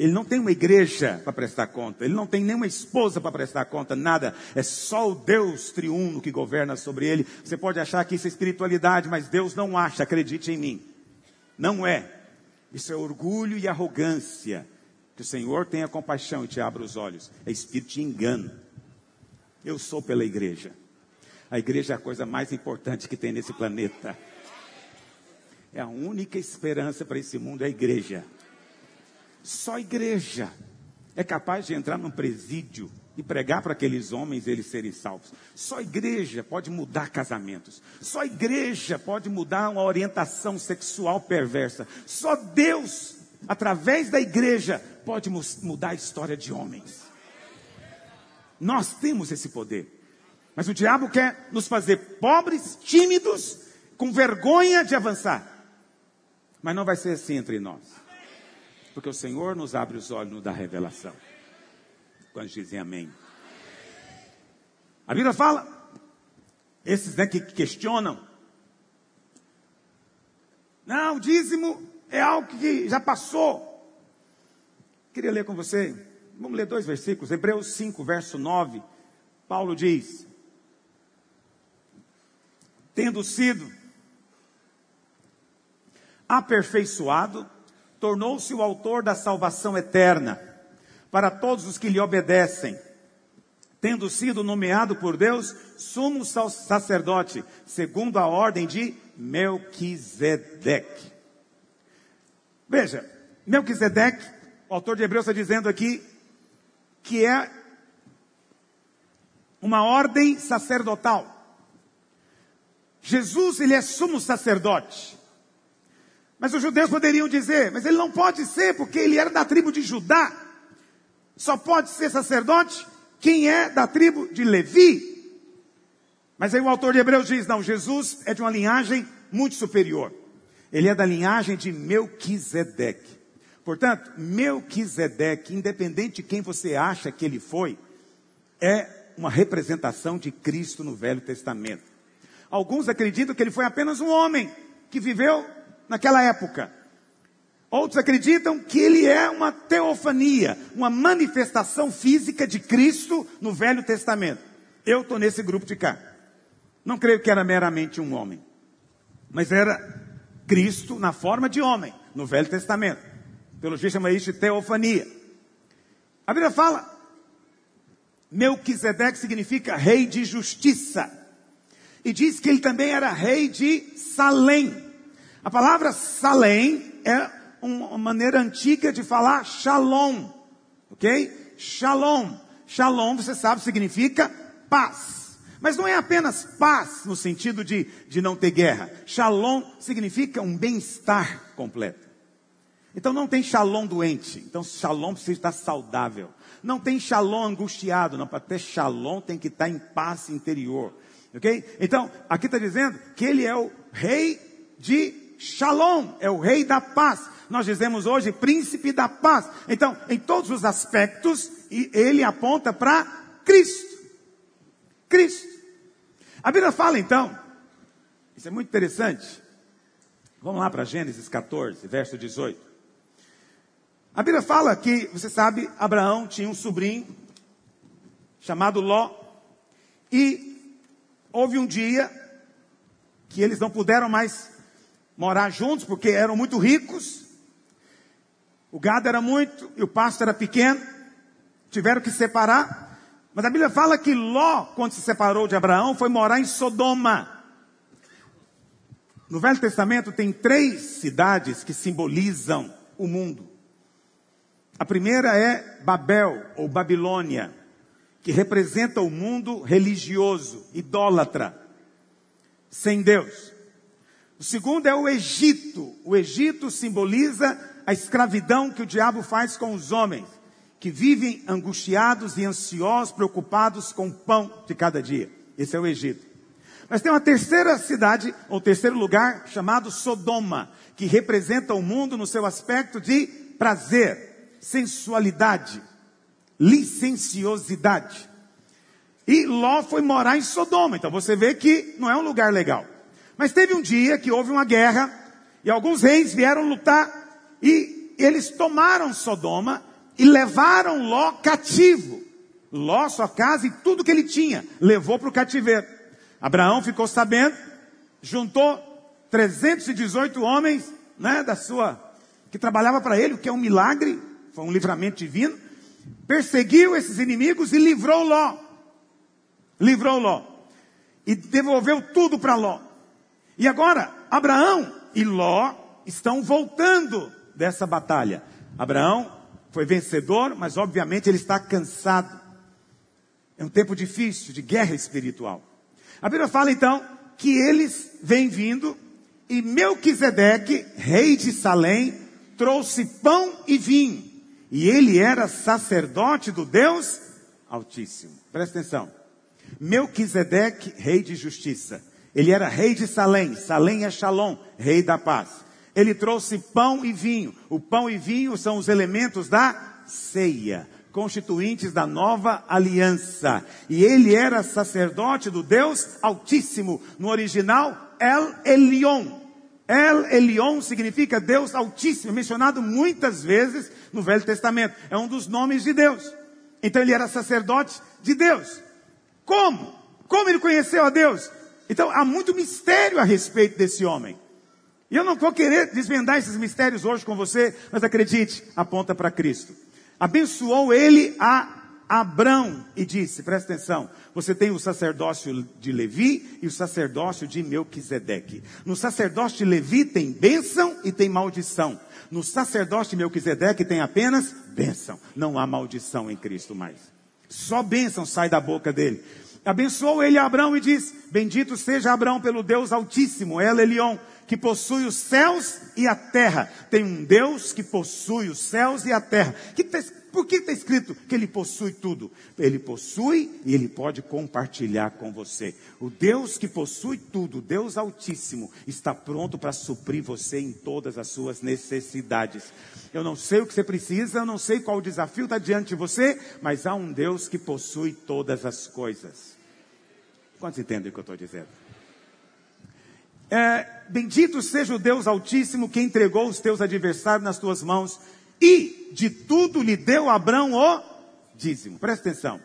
Ele não tem uma igreja para prestar conta, ele não tem nenhuma esposa para prestar conta, nada. É só o Deus triuno que governa sobre ele. Você pode achar que isso é espiritualidade, mas Deus não acha, acredite em mim. Não é. Isso é orgulho e arrogância. Que o Senhor tenha compaixão e te abra os olhos. É espírito de engano. Eu sou pela igreja. A igreja é a coisa mais importante que tem nesse planeta. É a única esperança para esse mundo é a igreja. Só igreja é capaz de entrar num presídio e pregar para aqueles homens eles serem salvos. Só igreja pode mudar casamentos. Só igreja pode mudar uma orientação sexual perversa. Só Deus, através da igreja, pode mudar a história de homens. Nós temos esse poder. Mas o diabo quer nos fazer pobres, tímidos, com vergonha de avançar. Mas não vai ser assim entre nós. Porque o Senhor nos abre os olhos, nos dá revelação. Quando dizem amém. A Bíblia fala, esses né, que questionam. Não, o dízimo é algo que já passou. Queria ler com você. Vamos ler dois versículos. Hebreus 5, verso 9. Paulo diz: Tendo sido aperfeiçoado, tornou-se o autor da salvação eterna para todos os que lhe obedecem, tendo sido nomeado por Deus sumo sacerdote, segundo a ordem de Melquisedeque. Veja, Melquisedeque, o autor de Hebreus está dizendo aqui que é uma ordem sacerdotal. Jesus, ele é sumo sacerdote. Mas os judeus poderiam dizer, mas ele não pode ser porque ele era da tribo de Judá. Só pode ser sacerdote quem é da tribo de Levi. Mas aí o autor de Hebreus diz: não, Jesus é de uma linhagem muito superior. Ele é da linhagem de Melquisedeque. Portanto, Melquisedeque, independente de quem você acha que ele foi, é uma representação de Cristo no Velho Testamento. Alguns acreditam que ele foi apenas um homem que viveu naquela época. Outros acreditam que ele é uma teofania, uma manifestação física de Cristo no Velho Testamento. Eu estou nesse grupo de cá. Não creio que era meramente um homem, mas era Cristo na forma de homem no Velho Testamento. Teologia chama isso de teofania. A Bíblia fala, Melquisedeque significa rei de justiça. E diz que ele também era rei de Salém. A palavra Salém é uma maneira antiga de falar Shalom, ok? Shalom. Shalom, você sabe, significa paz. Mas não é apenas paz no sentido de, de não ter guerra. Shalom significa um bem-estar completo. Então não tem shalom doente. Então shalom precisa estar saudável. Não tem shalom angustiado. Não, para ter shalom tem que estar em paz interior. Ok? Então, aqui está dizendo que ele é o rei de Shalom, é o rei da paz. Nós dizemos hoje príncipe da paz. Então, em todos os aspectos, ele aponta para Cristo. Cristo. A Bíblia fala então, isso é muito interessante. Vamos lá para Gênesis 14, verso 18. A Bíblia fala que, você sabe, Abraão tinha um sobrinho chamado Ló. E houve um dia que eles não puderam mais morar juntos porque eram muito ricos. O gado era muito e o pasto era pequeno. Tiveram que separar. Mas a Bíblia fala que Ló, quando se separou de Abraão, foi morar em Sodoma. No Velho Testamento tem três cidades que simbolizam o mundo. A primeira é Babel ou Babilônia, que representa o mundo religioso, idólatra, sem Deus. O segundo é o Egito. O Egito simboliza a escravidão que o diabo faz com os homens que vivem angustiados e ansiosos, preocupados com o pão de cada dia. Esse é o Egito. Mas tem uma terceira cidade, ou terceiro lugar, chamado Sodoma, que representa o mundo no seu aspecto de prazer, sensualidade, licenciosidade. E Ló foi morar em Sodoma, então você vê que não é um lugar legal. Mas teve um dia que houve uma guerra, e alguns reis vieram lutar, e eles tomaram Sodoma e levaram Ló cativo. Ló, sua casa e tudo que ele tinha, levou para o cativeiro. Abraão ficou sabendo, juntou 318 homens, né, da sua, que trabalhava para ele, o que é um milagre, foi um livramento divino, perseguiu esses inimigos e livrou Ló. Livrou Ló. E devolveu tudo para Ló. E agora, Abraão e Ló estão voltando dessa batalha. Abraão foi vencedor, mas obviamente ele está cansado. É um tempo difícil de guerra espiritual. A Bíblia fala então que eles vêm vindo e Melquisedeque, rei de Salém, trouxe pão e vinho. E ele era sacerdote do Deus Altíssimo. Presta atenção. Melquisedeque, rei de justiça. Ele era rei de Salém. Salém é Shalom, rei da paz. Ele trouxe pão e vinho. O pão e vinho são os elementos da ceia, constituintes da nova aliança. E ele era sacerdote do Deus Altíssimo. No original, El Elion. El Elion significa Deus Altíssimo, mencionado muitas vezes no Velho Testamento. É um dos nomes de Deus. Então ele era sacerdote de Deus. Como? Como ele conheceu a Deus? Então há muito mistério a respeito desse homem. E eu não vou querer desvendar esses mistérios hoje com você, mas acredite, aponta para Cristo. Abençoou ele a Abrão e disse: presta atenção, você tem o sacerdócio de Levi e o sacerdócio de Melquisedeque. No sacerdócio de Levi tem bênção e tem maldição. No sacerdócio de Melquisedeque tem apenas bênção. Não há maldição em Cristo mais. Só bênção sai da boca dele. Abençoou ele Abraão e diz: Bendito seja Abraão pelo Deus Altíssimo, El Elion, que possui os céus e a terra. Tem um Deus que possui os céus e a terra. Que por que está escrito que ele possui tudo? Ele possui e ele pode compartilhar com você. O Deus que possui tudo, Deus Altíssimo, está pronto para suprir você em todas as suas necessidades. Eu não sei o que você precisa, eu não sei qual o desafio está diante de você, mas há um Deus que possui todas as coisas. Quantos entendem o que eu estou dizendo? É, bendito seja o Deus Altíssimo que entregou os teus adversários nas tuas mãos e de tudo lhe deu Abraão o dízimo. Presta atenção.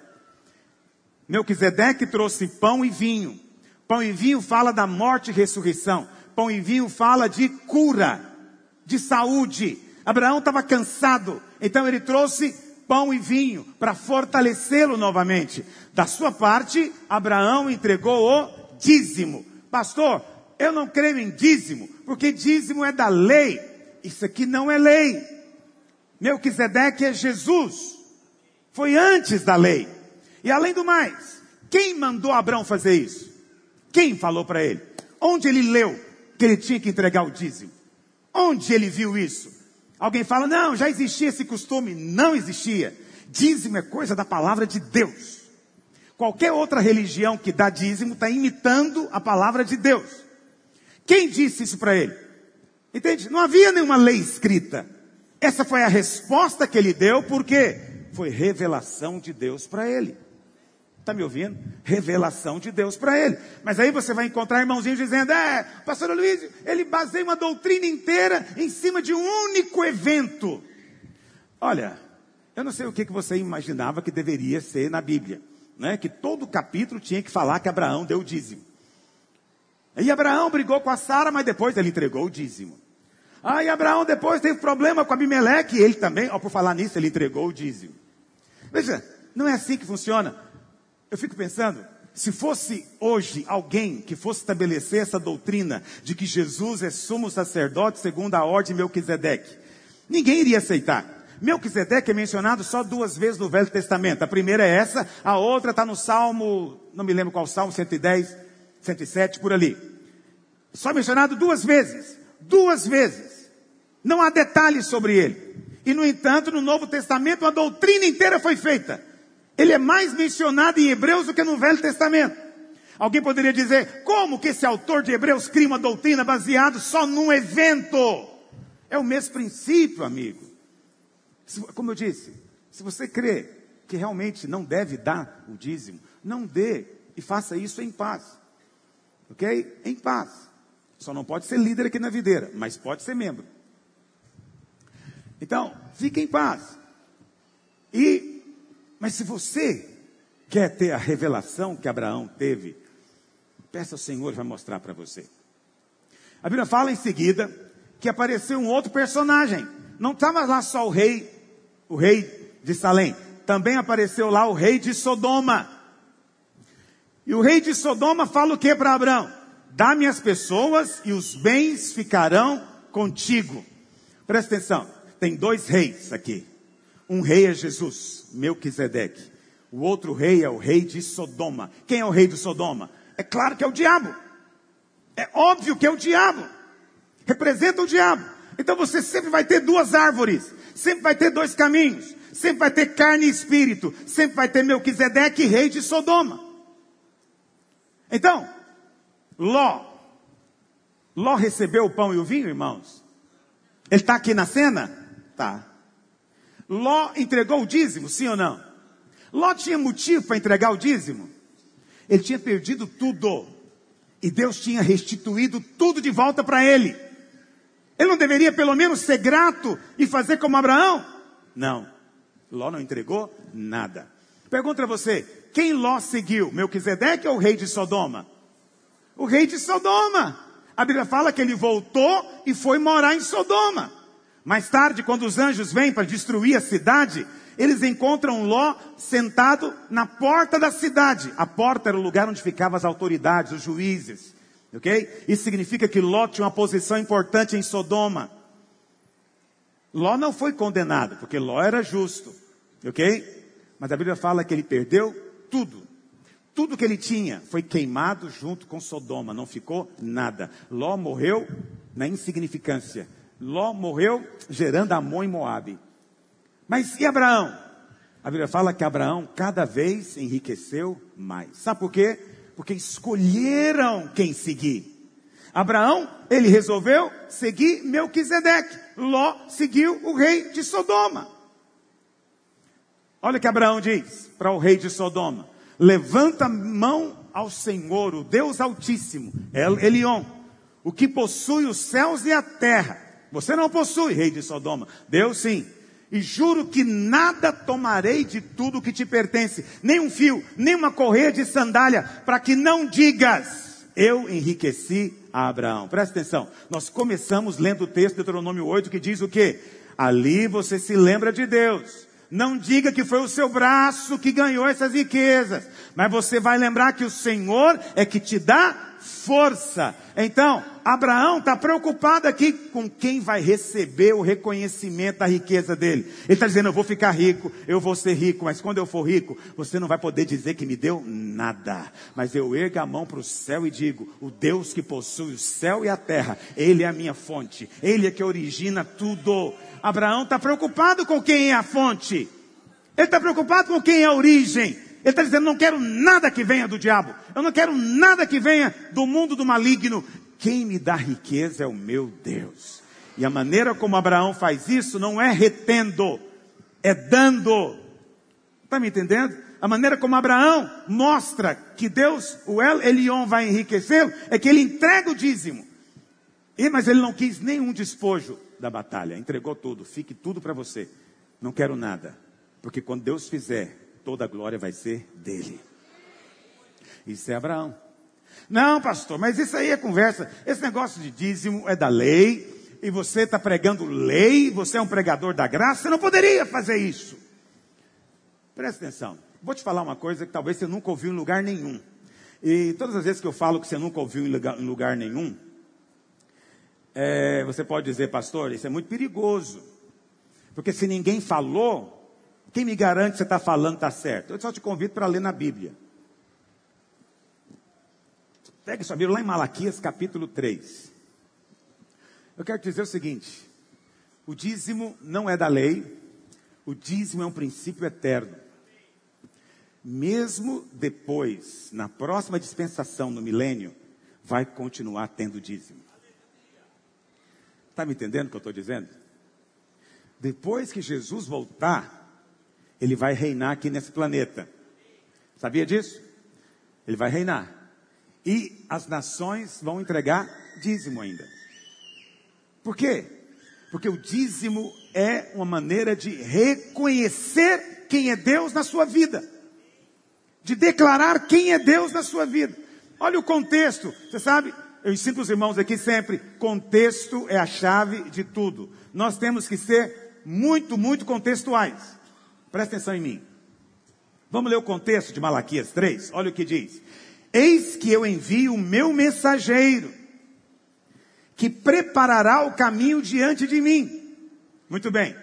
Melquisedeque trouxe pão e vinho. Pão e vinho fala da morte e ressurreição. Pão e vinho fala de cura, de saúde. Abraão estava cansado, então ele trouxe pão e vinho para fortalecê-lo novamente. Da sua parte, Abraão entregou o dízimo. Pastor, eu não creio em dízimo, porque dízimo é da lei. Isso aqui não é lei. Melquisedeque é Jesus. Foi antes da lei. E além do mais, quem mandou Abraão fazer isso? Quem falou para ele? Onde ele leu que ele tinha que entregar o dízimo? Onde ele viu isso? Alguém fala, não, já existia esse costume. Não existia. Dízimo é coisa da palavra de Deus. Qualquer outra religião que dá dízimo está imitando a palavra de Deus. Quem disse isso para ele? Entende? Não havia nenhuma lei escrita. Essa foi a resposta que ele deu, porque foi revelação de Deus para ele. Está me ouvindo? Revelação de Deus para ele. Mas aí você vai encontrar irmãozinhos dizendo: é, pastor Luiz, ele baseia uma doutrina inteira em cima de um único evento. Olha, eu não sei o que, que você imaginava que deveria ser na Bíblia, né? Que todo capítulo tinha que falar que Abraão deu o dízimo. E Abraão brigou com a Sara, mas depois ele entregou o dízimo. Aí Abraão depois teve problema com Abimeleque, e ele também, ó, por falar nisso, ele entregou o dízimo. Veja, não é assim que funciona. Eu fico pensando, se fosse hoje alguém que fosse estabelecer essa doutrina de que Jesus é sumo sacerdote segundo a ordem de Melquisedeque, ninguém iria aceitar. Melquisedeque é mencionado só duas vezes no Velho Testamento. A primeira é essa, a outra está no Salmo, não me lembro qual Salmo, 110, 107, por ali. Só mencionado duas vezes. Duas vezes. Não há detalhes sobre ele. E, no entanto, no Novo Testamento, a doutrina inteira foi feita. Ele é mais mencionado em Hebreus do que no Velho Testamento. Alguém poderia dizer, como que esse autor de Hebreus cria uma doutrina baseada só num evento? É o mesmo princípio, amigo. Como eu disse, se você crê que realmente não deve dar o dízimo, não dê e faça isso em paz. Ok? Em paz. Só não pode ser líder aqui na videira, mas pode ser membro. Então, fique em paz. E, mas se você quer ter a revelação que Abraão teve, peça ao Senhor vai mostrar para você. A Bíblia fala em seguida que apareceu um outro personagem. Não estava lá só o rei, o rei de Salém. Também apareceu lá o rei de Sodoma. E o rei de Sodoma fala o que para Abraão? Dá-me as pessoas e os bens ficarão contigo. Presta atenção, tem dois reis aqui. Um rei é Jesus, Melquisedeque. O outro rei é o rei de Sodoma. Quem é o rei de Sodoma? É claro que é o diabo. É óbvio que é o diabo. Representa o diabo. Então você sempre vai ter duas árvores, sempre vai ter dois caminhos, sempre vai ter carne e espírito, sempre vai ter Melquisedeque, rei de Sodoma. Então, Ló. Ló recebeu o pão e o vinho, irmãos? Ele está aqui na cena? Tá. Ló entregou o dízimo, sim ou não? Ló tinha motivo para entregar o dízimo? Ele tinha perdido tudo. E Deus tinha restituído tudo de volta para ele. Ele não deveria pelo menos ser grato e fazer como Abraão? Não. Ló não entregou nada. Pergunta a você, quem Ló seguiu? Melquisedeque ou o rei de Sodoma? O rei de Sodoma. A Bíblia fala que ele voltou e foi morar em Sodoma. Mais tarde, quando os anjos vêm para destruir a cidade, eles encontram Ló sentado na porta da cidade. A porta era o lugar onde ficavam as autoridades, os juízes. Ok? Isso significa que Ló tinha uma posição importante em Sodoma. Ló não foi condenado, porque Ló era justo. Ok? Mas a Bíblia fala que ele perdeu tudo. Tudo que ele tinha foi queimado junto com Sodoma, não ficou nada. Ló morreu na insignificância. Ló morreu gerando Amon e Moabe. Mas e Abraão? A Bíblia fala que Abraão cada vez enriqueceu mais. Sabe por quê? Porque escolheram quem seguir. Abraão, ele resolveu seguir Melquisedeque. Ló seguiu o rei de Sodoma. Olha o que Abraão diz para o rei de Sodoma. Levanta mão ao Senhor, o Deus Altíssimo, El Elion, o que possui os céus e a terra. Você não possui, rei de Sodoma. Deus sim. E juro que nada tomarei de tudo que te pertence, nem um fio, nem uma correia de sandália, para que não digas, eu enriqueci a Abraão. Presta atenção, nós começamos lendo o texto de Deuteronômio 8 que diz o que? Ali você se lembra de Deus. Não diga que foi o seu braço que ganhou essas riquezas, mas você vai lembrar que o Senhor é que te dá força. Então, Abraão está preocupado aqui com quem vai receber o reconhecimento da riqueza dele. Ele está dizendo: Eu vou ficar rico, eu vou ser rico, mas quando eu for rico, você não vai poder dizer que me deu nada. Mas eu ergo a mão para o céu e digo: O Deus que possui o céu e a terra, Ele é a minha fonte, Ele é que origina tudo. Abraão está preocupado com quem é a fonte. Ele está preocupado com quem é a origem. Ele está dizendo: não quero nada que venha do diabo. Eu não quero nada que venha do mundo do maligno. Quem me dá riqueza é o meu Deus. E a maneira como Abraão faz isso não é retendo, é dando. Está me entendendo? A maneira como Abraão mostra que Deus, o El Elion, vai enriquecê-lo, é que ele entrega o dízimo. E, mas ele não quis nenhum despojo da batalha, entregou tudo, fique tudo para você. Não quero nada, porque quando Deus fizer, toda a glória vai ser dele. Isso é Abraão. Não, pastor, mas isso aí é conversa. Esse negócio de dízimo é da lei, e você está pregando lei, você é um pregador da graça, você não poderia fazer isso. Presta atenção, vou te falar uma coisa que talvez você nunca ouviu em lugar nenhum. E todas as vezes que eu falo que você nunca ouviu em lugar, em lugar nenhum, é, você pode dizer, pastor, isso é muito perigoso. Porque se ninguém falou, quem me garante que você está falando está certo? Eu só te convido para ler na Bíblia. Pega sua Bíblia lá em Malaquias capítulo 3. Eu quero te dizer o seguinte: o dízimo não é da lei, o dízimo é um princípio eterno. Mesmo depois, na próxima dispensação, no milênio, vai continuar tendo dízimo. Está me entendendo o que eu estou dizendo? Depois que Jesus voltar, ele vai reinar aqui nesse planeta. Sabia disso? Ele vai reinar. E as nações vão entregar dízimo ainda. Por quê? Porque o dízimo é uma maneira de reconhecer quem é Deus na sua vida, de declarar quem é Deus na sua vida. Olha o contexto, você sabe, eu ensino os irmãos aqui sempre: contexto é a chave de tudo. Nós temos que ser muito, muito contextuais. Presta atenção em mim. Vamos ler o contexto de Malaquias 3? Olha o que diz: Eis que eu envio o meu mensageiro, que preparará o caminho diante de mim. Muito bem.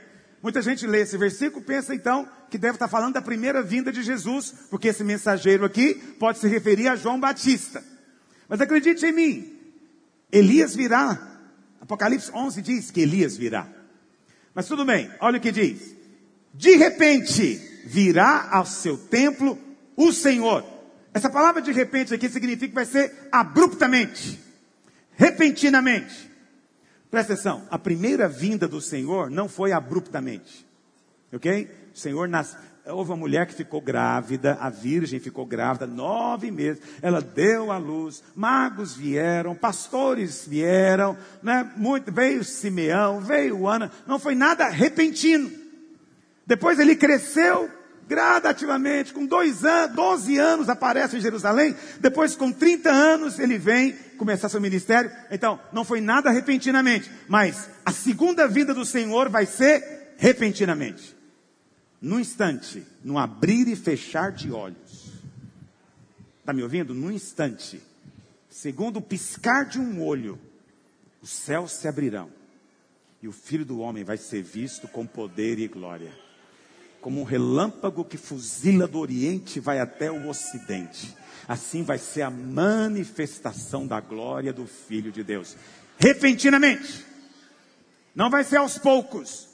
Muita gente lê esse versículo, pensa então que deve estar falando da primeira vinda de Jesus, porque esse mensageiro aqui pode se referir a João Batista. Mas acredite em mim, Elias virá. Apocalipse 11 diz que Elias virá. Mas tudo bem, olha o que diz. De repente virá ao seu templo o Senhor essa palavra de repente aqui significa que vai ser abruptamente, repentinamente. Presta atenção, a primeira vinda do Senhor não foi abruptamente. Ok? O Senhor nasceu. Houve uma mulher que ficou grávida, a virgem ficou grávida, nove meses, ela deu à luz, magos vieram, pastores vieram, né? Muito, veio Simeão, veio Ana, não foi nada repentino. Depois ele cresceu, gradativamente, com dois anos, 12 anos aparece em Jerusalém, depois com 30 anos ele vem começar seu ministério. Então, não foi nada repentinamente, mas a segunda vinda do Senhor vai ser repentinamente. No instante, no abrir e fechar de olhos. Está me ouvindo? No instante, segundo o piscar de um olho, os céus se abrirão e o Filho do Homem vai ser visto com poder e glória como um relâmpago que fuzila do Oriente vai até o Ocidente. Assim vai ser a manifestação da glória do Filho de Deus. Repentinamente. Não vai ser aos poucos.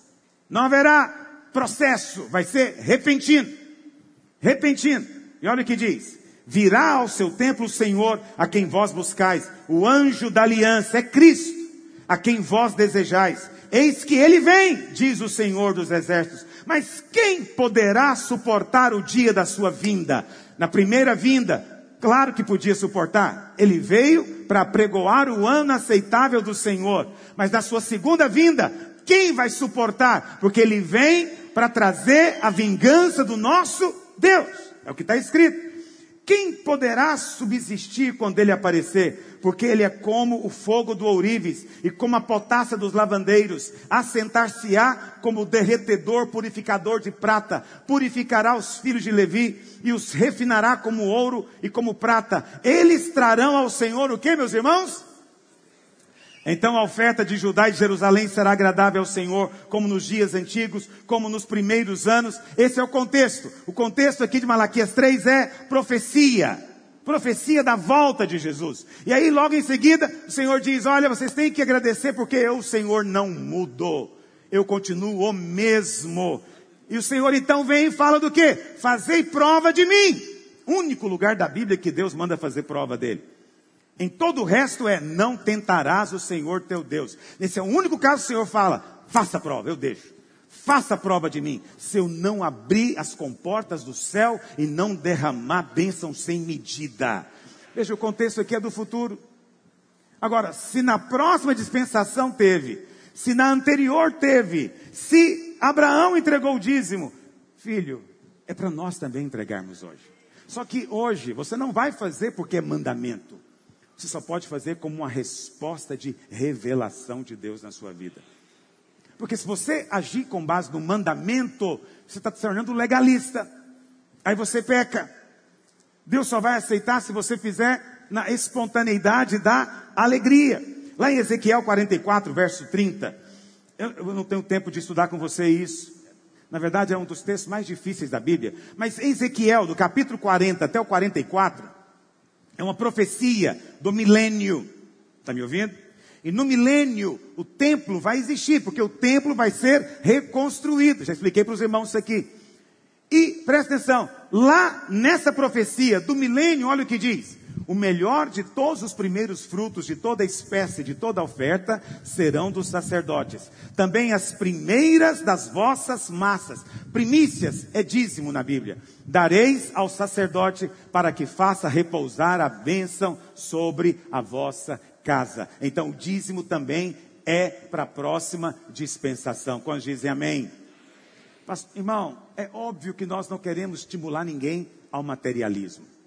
Não haverá processo. Vai ser repentino. Repentino. E olha o que diz: Virá ao seu templo o Senhor, a quem vós buscais, o anjo da aliança, é Cristo, a quem vós desejais. Eis que ele vem, diz o Senhor dos exércitos, mas quem poderá suportar o dia da sua vinda? Na primeira vinda, claro que podia suportar. Ele veio para pregoar o ano aceitável do Senhor. Mas na sua segunda vinda, quem vai suportar? Porque ele vem para trazer a vingança do nosso Deus. É o que está escrito. Quem poderá subsistir quando ele aparecer? Porque ele é como o fogo do ourives e como a potássia dos lavandeiros. Assentar-se-á como o derretedor purificador de prata. Purificará os filhos de Levi e os refinará como ouro e como prata. Eles trarão ao Senhor o que, meus irmãos? Então a oferta de Judá e Jerusalém será agradável ao Senhor, como nos dias antigos, como nos primeiros anos. Esse é o contexto. O contexto aqui de Malaquias 3 é profecia. Profecia da volta de Jesus. E aí, logo em seguida, o Senhor diz: Olha, vocês têm que agradecer porque eu, o Senhor, não mudou. Eu continuo o mesmo. E o Senhor então vem e fala do que? Fazei prova de mim. Único lugar da Bíblia que Deus manda fazer prova dele. Em todo o resto é, não tentarás o Senhor teu Deus. Nesse é o único caso que o Senhor fala, faça a prova, eu deixo. Faça a prova de mim. Se eu não abrir as comportas do céu e não derramar bênção sem medida. Veja, o contexto aqui é do futuro. Agora, se na próxima dispensação teve, se na anterior teve, se Abraão entregou o dízimo, filho, é para nós também entregarmos hoje. Só que hoje você não vai fazer porque é mandamento. Você só pode fazer como uma resposta de revelação de Deus na sua vida. Porque se você agir com base no mandamento, você está se tornando legalista. Aí você peca. Deus só vai aceitar se você fizer na espontaneidade da alegria. Lá em Ezequiel 44, verso 30. Eu, eu não tenho tempo de estudar com você isso. Na verdade, é um dos textos mais difíceis da Bíblia. Mas Ezequiel, do capítulo 40 até o 44, é uma profecia do milênio. Está me ouvindo? E no milênio, o templo vai existir, porque o templo vai ser reconstruído. Já expliquei para os irmãos isso aqui. E presta atenção, lá nessa profecia do milênio, olha o que diz: o melhor de todos os primeiros frutos de toda espécie, de toda oferta, serão dos sacerdotes. Também as primeiras das vossas massas. Primícias é dízimo na Bíblia. Dareis ao sacerdote para que faça repousar a bênção sobre a vossa casa. Então, o dízimo também é para a próxima dispensação. Quando dizem amém? Irmão, é óbvio que nós não queremos estimular ninguém ao materialismo.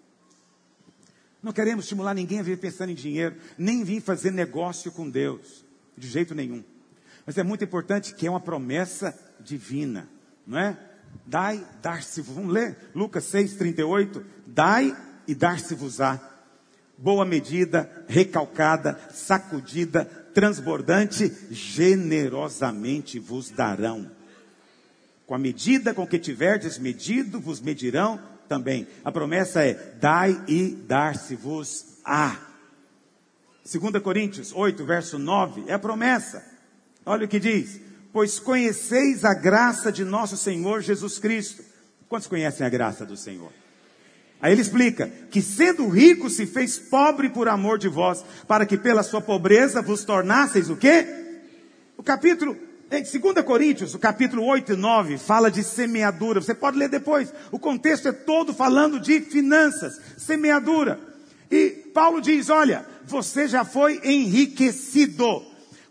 Não queremos estimular ninguém a vir pensando em dinheiro, nem vir fazer negócio com Deus, de jeito nenhum. Mas é muito importante que é uma promessa divina, não é? Dai, dar-se, vamos ler Lucas 6, 38. Dai e dar-se-vos-á. Boa medida, recalcada, sacudida, transbordante, generosamente vos darão. Com a medida com que tiverdes medido, vos medirão também. A promessa é: dai e dar-se-vos-á. 2 Coríntios 8, verso 9, é a promessa. Olha o que diz: Pois conheceis a graça de nosso Senhor Jesus Cristo. Quantos conhecem a graça do Senhor? Aí ele explica que sendo rico se fez pobre por amor de vós, para que pela sua pobreza vos tornasseis o quê? O capítulo em 2 Coríntios, o capítulo 8 e 9, fala de semeadura. Você pode ler depois. O contexto é todo falando de finanças, semeadura. E Paulo diz: olha, você já foi enriquecido.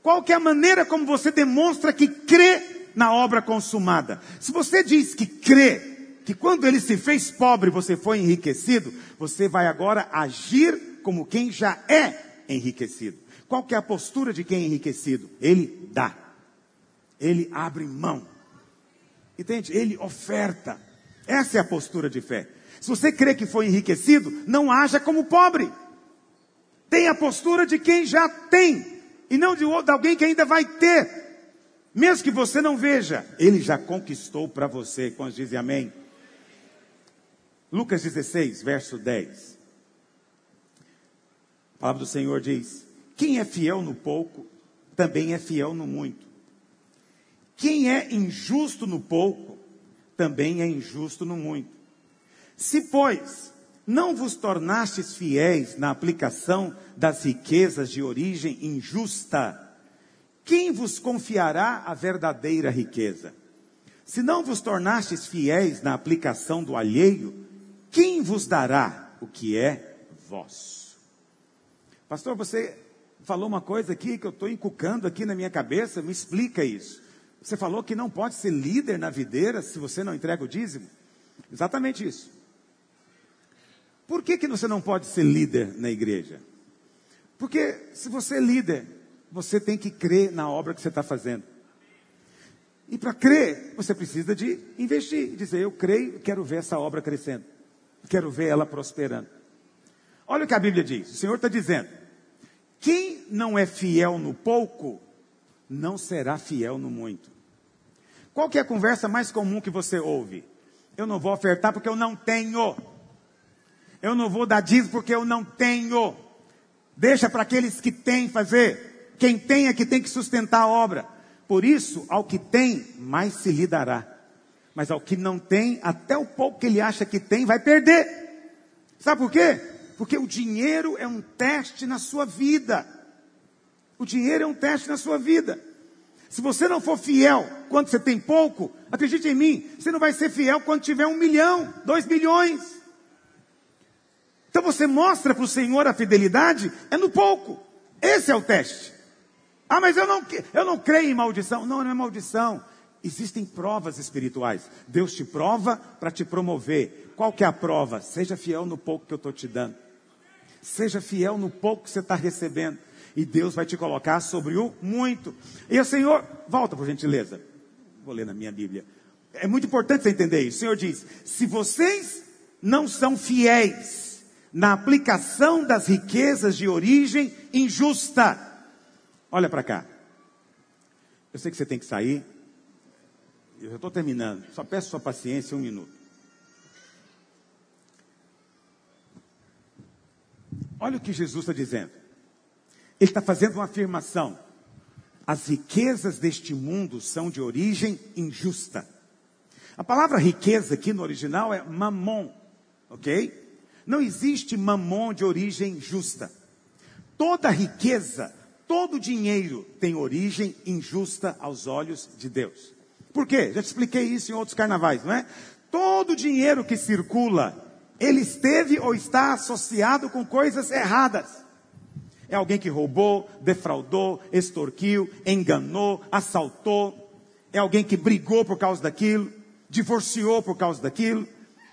Qual que é a maneira como você demonstra que crê na obra consumada? Se você diz que crê, que quando ele se fez pobre você foi enriquecido, você vai agora agir como quem já é enriquecido. Qual que é a postura de quem é enriquecido? Ele dá ele abre mão. Entende? Ele oferta. Essa é a postura de fé. Se você crê que foi enriquecido, não haja como pobre. Tenha a postura de quem já tem, e não de, de alguém que ainda vai ter. Mesmo que você não veja, ele já conquistou para você. Quando dizem amém? Lucas 16, verso 10. A palavra do Senhor diz: Quem é fiel no pouco, também é fiel no muito. Quem é injusto no pouco, também é injusto no muito. Se, pois, não vos tornastes fiéis na aplicação das riquezas de origem injusta, quem vos confiará a verdadeira riqueza? Se não vos tornastes fiéis na aplicação do alheio, quem vos dará o que é vosso? Pastor, você falou uma coisa aqui que eu estou encucando aqui na minha cabeça, me explica isso. Você falou que não pode ser líder na videira se você não entrega o dízimo? Exatamente isso. Por que, que você não pode ser líder na igreja? Porque se você é líder, você tem que crer na obra que você está fazendo. E para crer, você precisa de investir, dizer, eu creio, quero ver essa obra crescendo. Quero ver ela prosperando. Olha o que a Bíblia diz. O Senhor está dizendo: quem não é fiel no pouco, não será fiel no muito. Qual que é a conversa mais comum que você ouve? Eu não vou ofertar porque eu não tenho. Eu não vou dar dízimo porque eu não tenho. Deixa para aqueles que têm fazer. Quem tem é que tem que sustentar a obra. Por isso, ao que tem, mais se lhe dará. Mas ao que não tem, até o pouco que ele acha que tem, vai perder. Sabe por quê? Porque o dinheiro é um teste na sua vida. O dinheiro é um teste na sua vida. Se você não for fiel quando você tem pouco, acredite em mim, você não vai ser fiel quando tiver um milhão, dois milhões. Então você mostra para o Senhor a fidelidade, é no pouco. Esse é o teste. Ah, mas eu não, eu não creio em maldição. Não, não é maldição. Existem provas espirituais. Deus te prova para te promover. Qual que é a prova? Seja fiel no pouco que eu estou te dando. Seja fiel no pouco que você está recebendo. E Deus vai te colocar sobre o muito. E o Senhor, volta por gentileza. Vou ler na minha Bíblia. É muito importante você entender isso. O Senhor diz: se vocês não são fiéis na aplicação das riquezas de origem injusta, olha para cá. Eu sei que você tem que sair. Eu já estou terminando. Só peço sua paciência um minuto. Olha o que Jesus está dizendo. Ele está fazendo uma afirmação. As riquezas deste mundo são de origem injusta. A palavra riqueza aqui no original é mamon, ok? Não existe mamon de origem justa. Toda riqueza, todo dinheiro tem origem injusta aos olhos de Deus. Por quê? Já te expliquei isso em outros carnavais, não é? Todo dinheiro que circula ele esteve ou está associado com coisas erradas. É alguém que roubou, defraudou, extorquiu, enganou, assaltou. É alguém que brigou por causa daquilo, divorciou por causa daquilo.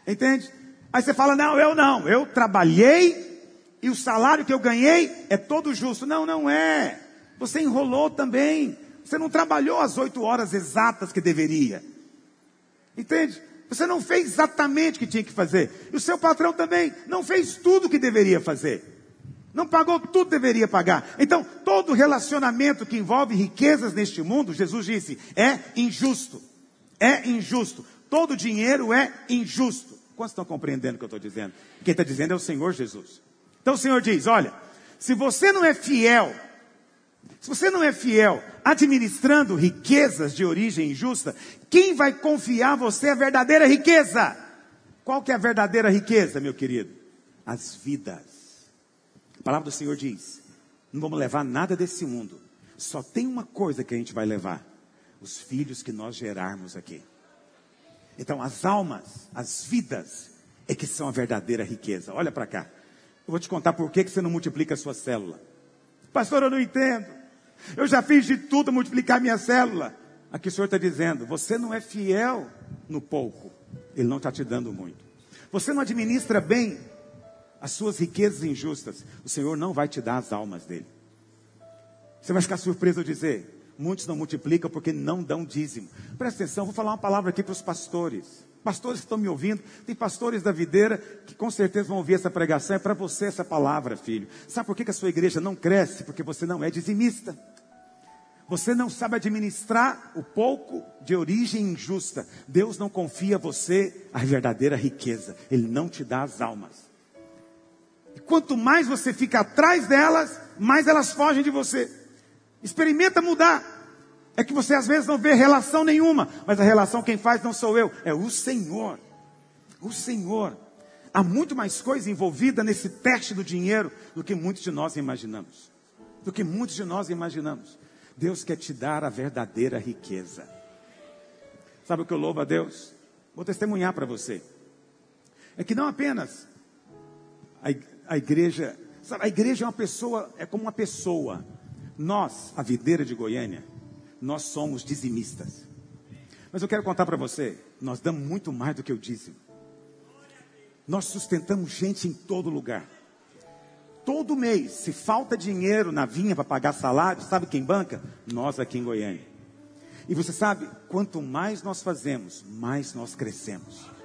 Entende? Aí você fala: não, eu não, eu trabalhei e o salário que eu ganhei é todo justo. Não, não é. Você enrolou também. Você não trabalhou as oito horas exatas que deveria. Entende? Você não fez exatamente o que tinha que fazer. E o seu patrão também não fez tudo o que deveria fazer. Não pagou tudo deveria pagar. Então, todo relacionamento que envolve riquezas neste mundo, Jesus disse, é injusto. É injusto. Todo dinheiro é injusto. Quantos estão compreendendo o que eu estou dizendo? Quem está dizendo é o Senhor Jesus. Então o Senhor diz: olha, se você não é fiel se você não é fiel administrando riquezas de origem injusta, quem vai confiar a você a verdadeira riqueza? Qual que é a verdadeira riqueza, meu querido? As vidas. A palavra do Senhor diz: não vamos levar nada desse mundo. Só tem uma coisa que a gente vai levar: os filhos que nós gerarmos aqui. Então, as almas, as vidas, é que são a verdadeira riqueza. Olha para cá. Eu vou te contar por que, que você não multiplica a sua célula. Pastor, eu não entendo. Eu já fiz de tudo multiplicar minha célula. Aqui o Senhor está dizendo: você não é fiel no pouco, Ele não está te dando muito. Você não administra bem as suas riquezas injustas, o Senhor não vai te dar as almas dele. Você vai ficar surpreso ao dizer: muitos não multiplicam porque não dão dízimo. Presta atenção, vou falar uma palavra aqui para os pastores. Pastores que estão me ouvindo, tem pastores da videira que com certeza vão ouvir essa pregação. É para você essa palavra, filho. Sabe por que, que a sua igreja não cresce? Porque você não é dizimista. Você não sabe administrar o pouco de origem injusta. Deus não confia a você a verdadeira riqueza. Ele não te dá as almas. Quanto mais você fica atrás delas, mais elas fogem de você. Experimenta mudar é que você às vezes não vê relação nenhuma, mas a relação quem faz não sou eu, é o Senhor. O Senhor. Há muito mais coisa envolvida nesse teste do dinheiro do que muitos de nós imaginamos. Do que muitos de nós imaginamos. Deus quer te dar a verdadeira riqueza. Sabe o que eu louvo a Deus? Vou testemunhar para você. É que não apenas a, a igreja, sabe, a igreja é uma pessoa, é como uma pessoa. Nós, a videira de Goiânia, nós somos dizimistas. Mas eu quero contar para você, nós damos muito mais do que o dízimo. Nós sustentamos gente em todo lugar. Todo mês, se falta dinheiro na vinha para pagar salário, sabe quem banca? Nós aqui em Goiânia. E você sabe, quanto mais nós fazemos, mais nós crescemos.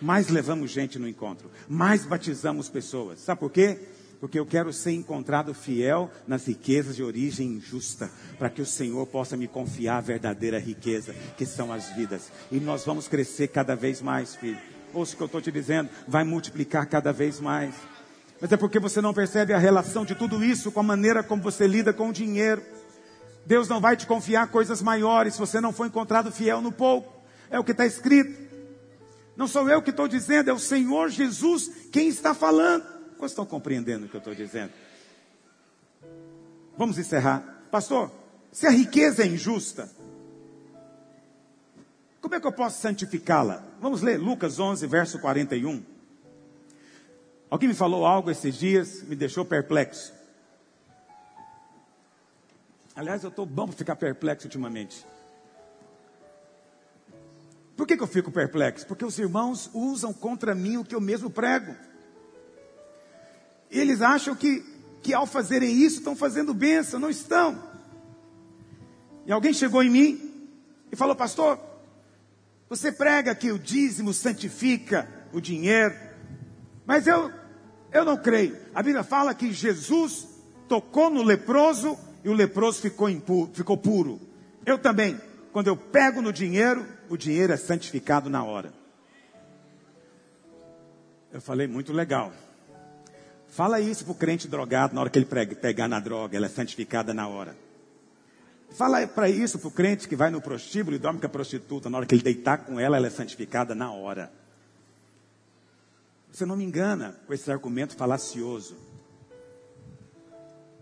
Mais levamos gente no encontro, mais batizamos pessoas. Sabe por quê? porque eu quero ser encontrado fiel nas riquezas de origem injusta, para que o Senhor possa me confiar a verdadeira riqueza, que são as vidas. E nós vamos crescer cada vez mais, filho. Ouça o que eu estou te dizendo, vai multiplicar cada vez mais. Mas é porque você não percebe a relação de tudo isso com a maneira como você lida com o dinheiro. Deus não vai te confiar coisas maiores se você não for encontrado fiel no pouco. É o que está escrito. Não sou eu que estou dizendo, é o Senhor Jesus quem está falando. Quantos estão compreendendo o que eu estou dizendo? Vamos encerrar. Pastor, se a riqueza é injusta, como é que eu posso santificá-la? Vamos ler Lucas 11, verso 41. Alguém me falou algo esses dias, me deixou perplexo. Aliás, eu estou bom para ficar perplexo ultimamente. Por que, que eu fico perplexo? Porque os irmãos usam contra mim o que eu mesmo prego. eles acham que, que ao fazerem isso estão fazendo bênção, não estão. E alguém chegou em mim e falou, pastor, você prega que o dízimo santifica o dinheiro, mas eu, eu não creio. A Bíblia fala que Jesus tocou no leproso e o leproso ficou, impuro, ficou puro. Eu também, quando eu pego no dinheiro, o dinheiro é santificado na hora. Eu falei, muito legal. Fala isso para o crente drogado na hora que ele pegar na droga, ela é santificada na hora. Fala para isso para o crente que vai no prostíbulo e dorme com a prostituta, na hora que ele deitar com ela, ela é santificada na hora. Você não me engana com esse argumento falacioso.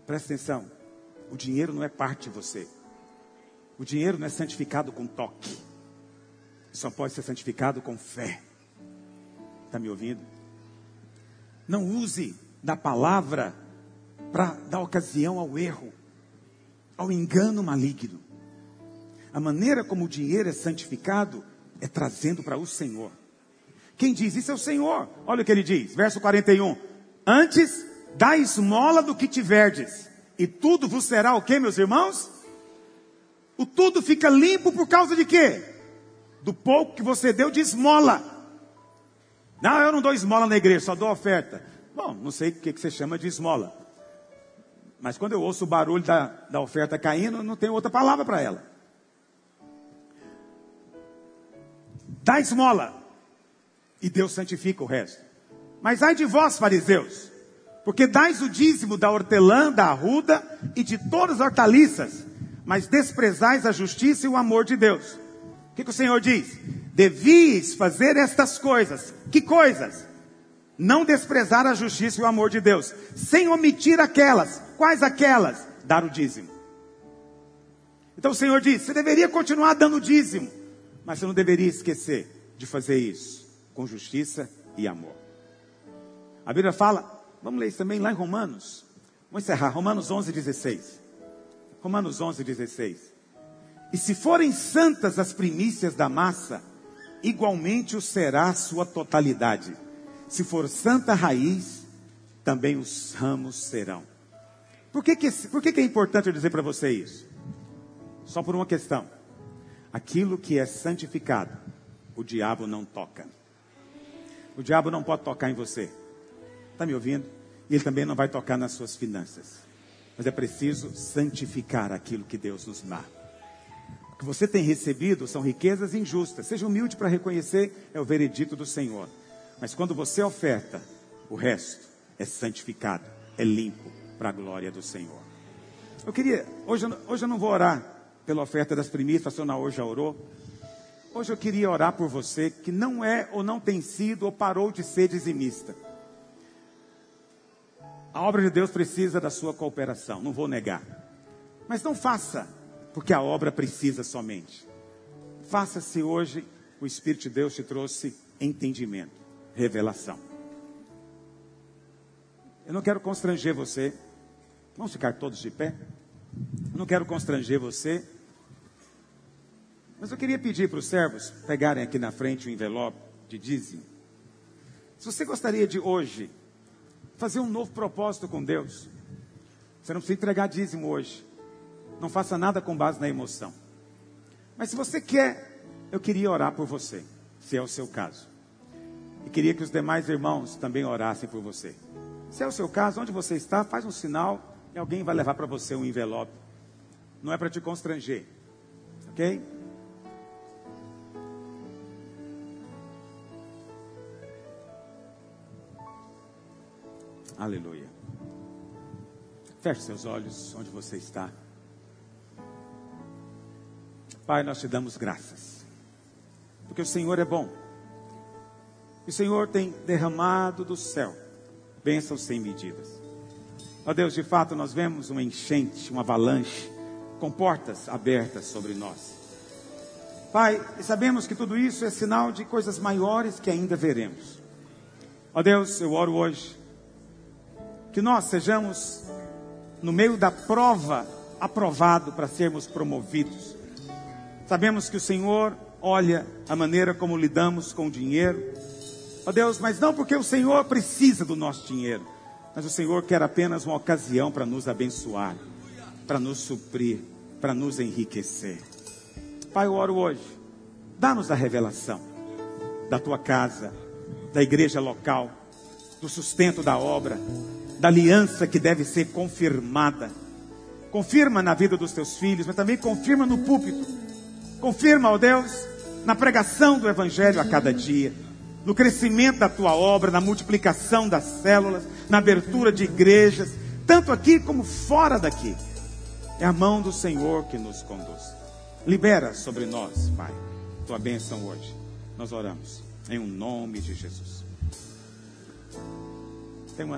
Presta atenção. O dinheiro não é parte de você. O dinheiro não é santificado com toque. Só pode ser santificado com fé. Está me ouvindo? Não use da palavra para dar ocasião ao erro, ao engano maligno. A maneira como o dinheiro é santificado é trazendo para o Senhor. Quem diz isso é o Senhor. Olha o que ele diz, verso 41. Antes, dá esmola do que tiverdes, e tudo vos será o que, meus irmãos? O tudo fica limpo por causa de quê? Do pouco que você deu de esmola. Não, eu não dou esmola na igreja, só dou oferta. Bom, não sei o que, você chama de esmola. Mas quando eu ouço o barulho da, da oferta caindo, não tenho outra palavra para ela. Dá esmola e Deus santifica o resto. Mas ai de vós, fariseus, porque dais o dízimo da hortelã, da arruda e de todas as hortaliças, mas desprezais a justiça e o amor de Deus. O que, que o Senhor diz? Devias fazer estas coisas. Que coisas? Não desprezar a justiça e o amor de Deus, sem omitir aquelas. Quais aquelas? Dar o dízimo. Então o Senhor diz: você deveria continuar dando dízimo, mas você não deveria esquecer de fazer isso com justiça e amor. A Bíblia fala, vamos ler isso também lá em Romanos. Vamos encerrar, Romanos 11, 16. Romanos 11, 16. E se forem santas as primícias da massa, igualmente o será a sua totalidade. Se for santa a raiz, também os ramos serão. Por que, que, por que, que é importante eu dizer para você isso? Só por uma questão. Aquilo que é santificado, o diabo não toca. O diabo não pode tocar em você. Está me ouvindo? E ele também não vai tocar nas suas finanças. Mas é preciso santificar aquilo que Deus nos dá. O que você tem recebido são riquezas injustas. Seja humilde para reconhecer, é o veredito do Senhor. Mas quando você oferta, o resto é santificado, é limpo para a glória do Senhor. Eu queria, hoje, hoje eu não vou orar pela oferta das primícias, a pastor hoje já orou. Hoje eu queria orar por você que não é ou não tem sido ou parou de ser dizimista. A obra de Deus precisa da sua cooperação, não vou negar. Mas não faça, porque a obra precisa somente. Faça se hoje o Espírito de Deus te trouxe entendimento, revelação. Eu não quero constranger você. Vamos ficar todos de pé? Eu não quero constranger você mas eu queria pedir para os servos pegarem aqui na frente o envelope de dízimo. Se você gostaria de hoje fazer um novo propósito com Deus, você não precisa entregar dízimo hoje. Não faça nada com base na emoção. Mas se você quer, eu queria orar por você, se é o seu caso. E queria que os demais irmãos também orassem por você. Se é o seu caso, onde você está, faz um sinal e alguém vai levar para você um envelope. Não é para te constranger. Ok? Aleluia. Feche seus olhos onde você está. Pai, nós te damos graças, porque o Senhor é bom. O Senhor tem derramado do céu bênçãos sem medidas. Ó Deus, de fato, nós vemos uma enchente, uma avalanche, com portas abertas sobre nós. Pai, e sabemos que tudo isso é sinal de coisas maiores que ainda veremos. Ó Deus, eu oro hoje que nós sejamos, no meio da prova, aprovado para sermos promovidos. Sabemos que o Senhor olha a maneira como lidamos com o dinheiro. Ó oh Deus, mas não porque o Senhor precisa do nosso dinheiro, Mas o Senhor quer apenas uma ocasião para nos abençoar, para nos suprir, para nos enriquecer. Pai, eu oro hoje. Dá-nos a revelação da tua casa, da igreja local, do sustento da obra, da aliança que deve ser confirmada. Confirma na vida dos teus filhos, mas também confirma no púlpito. Confirma, ó Deus, na pregação do Evangelho a cada dia, no crescimento da tua obra, na multiplicação das células, na abertura de igrejas, tanto aqui como fora daqui. É a mão do Senhor que nos conduz. Libera sobre nós, Pai, tua bênção hoje. Nós oramos em um nome de Jesus. Tem uma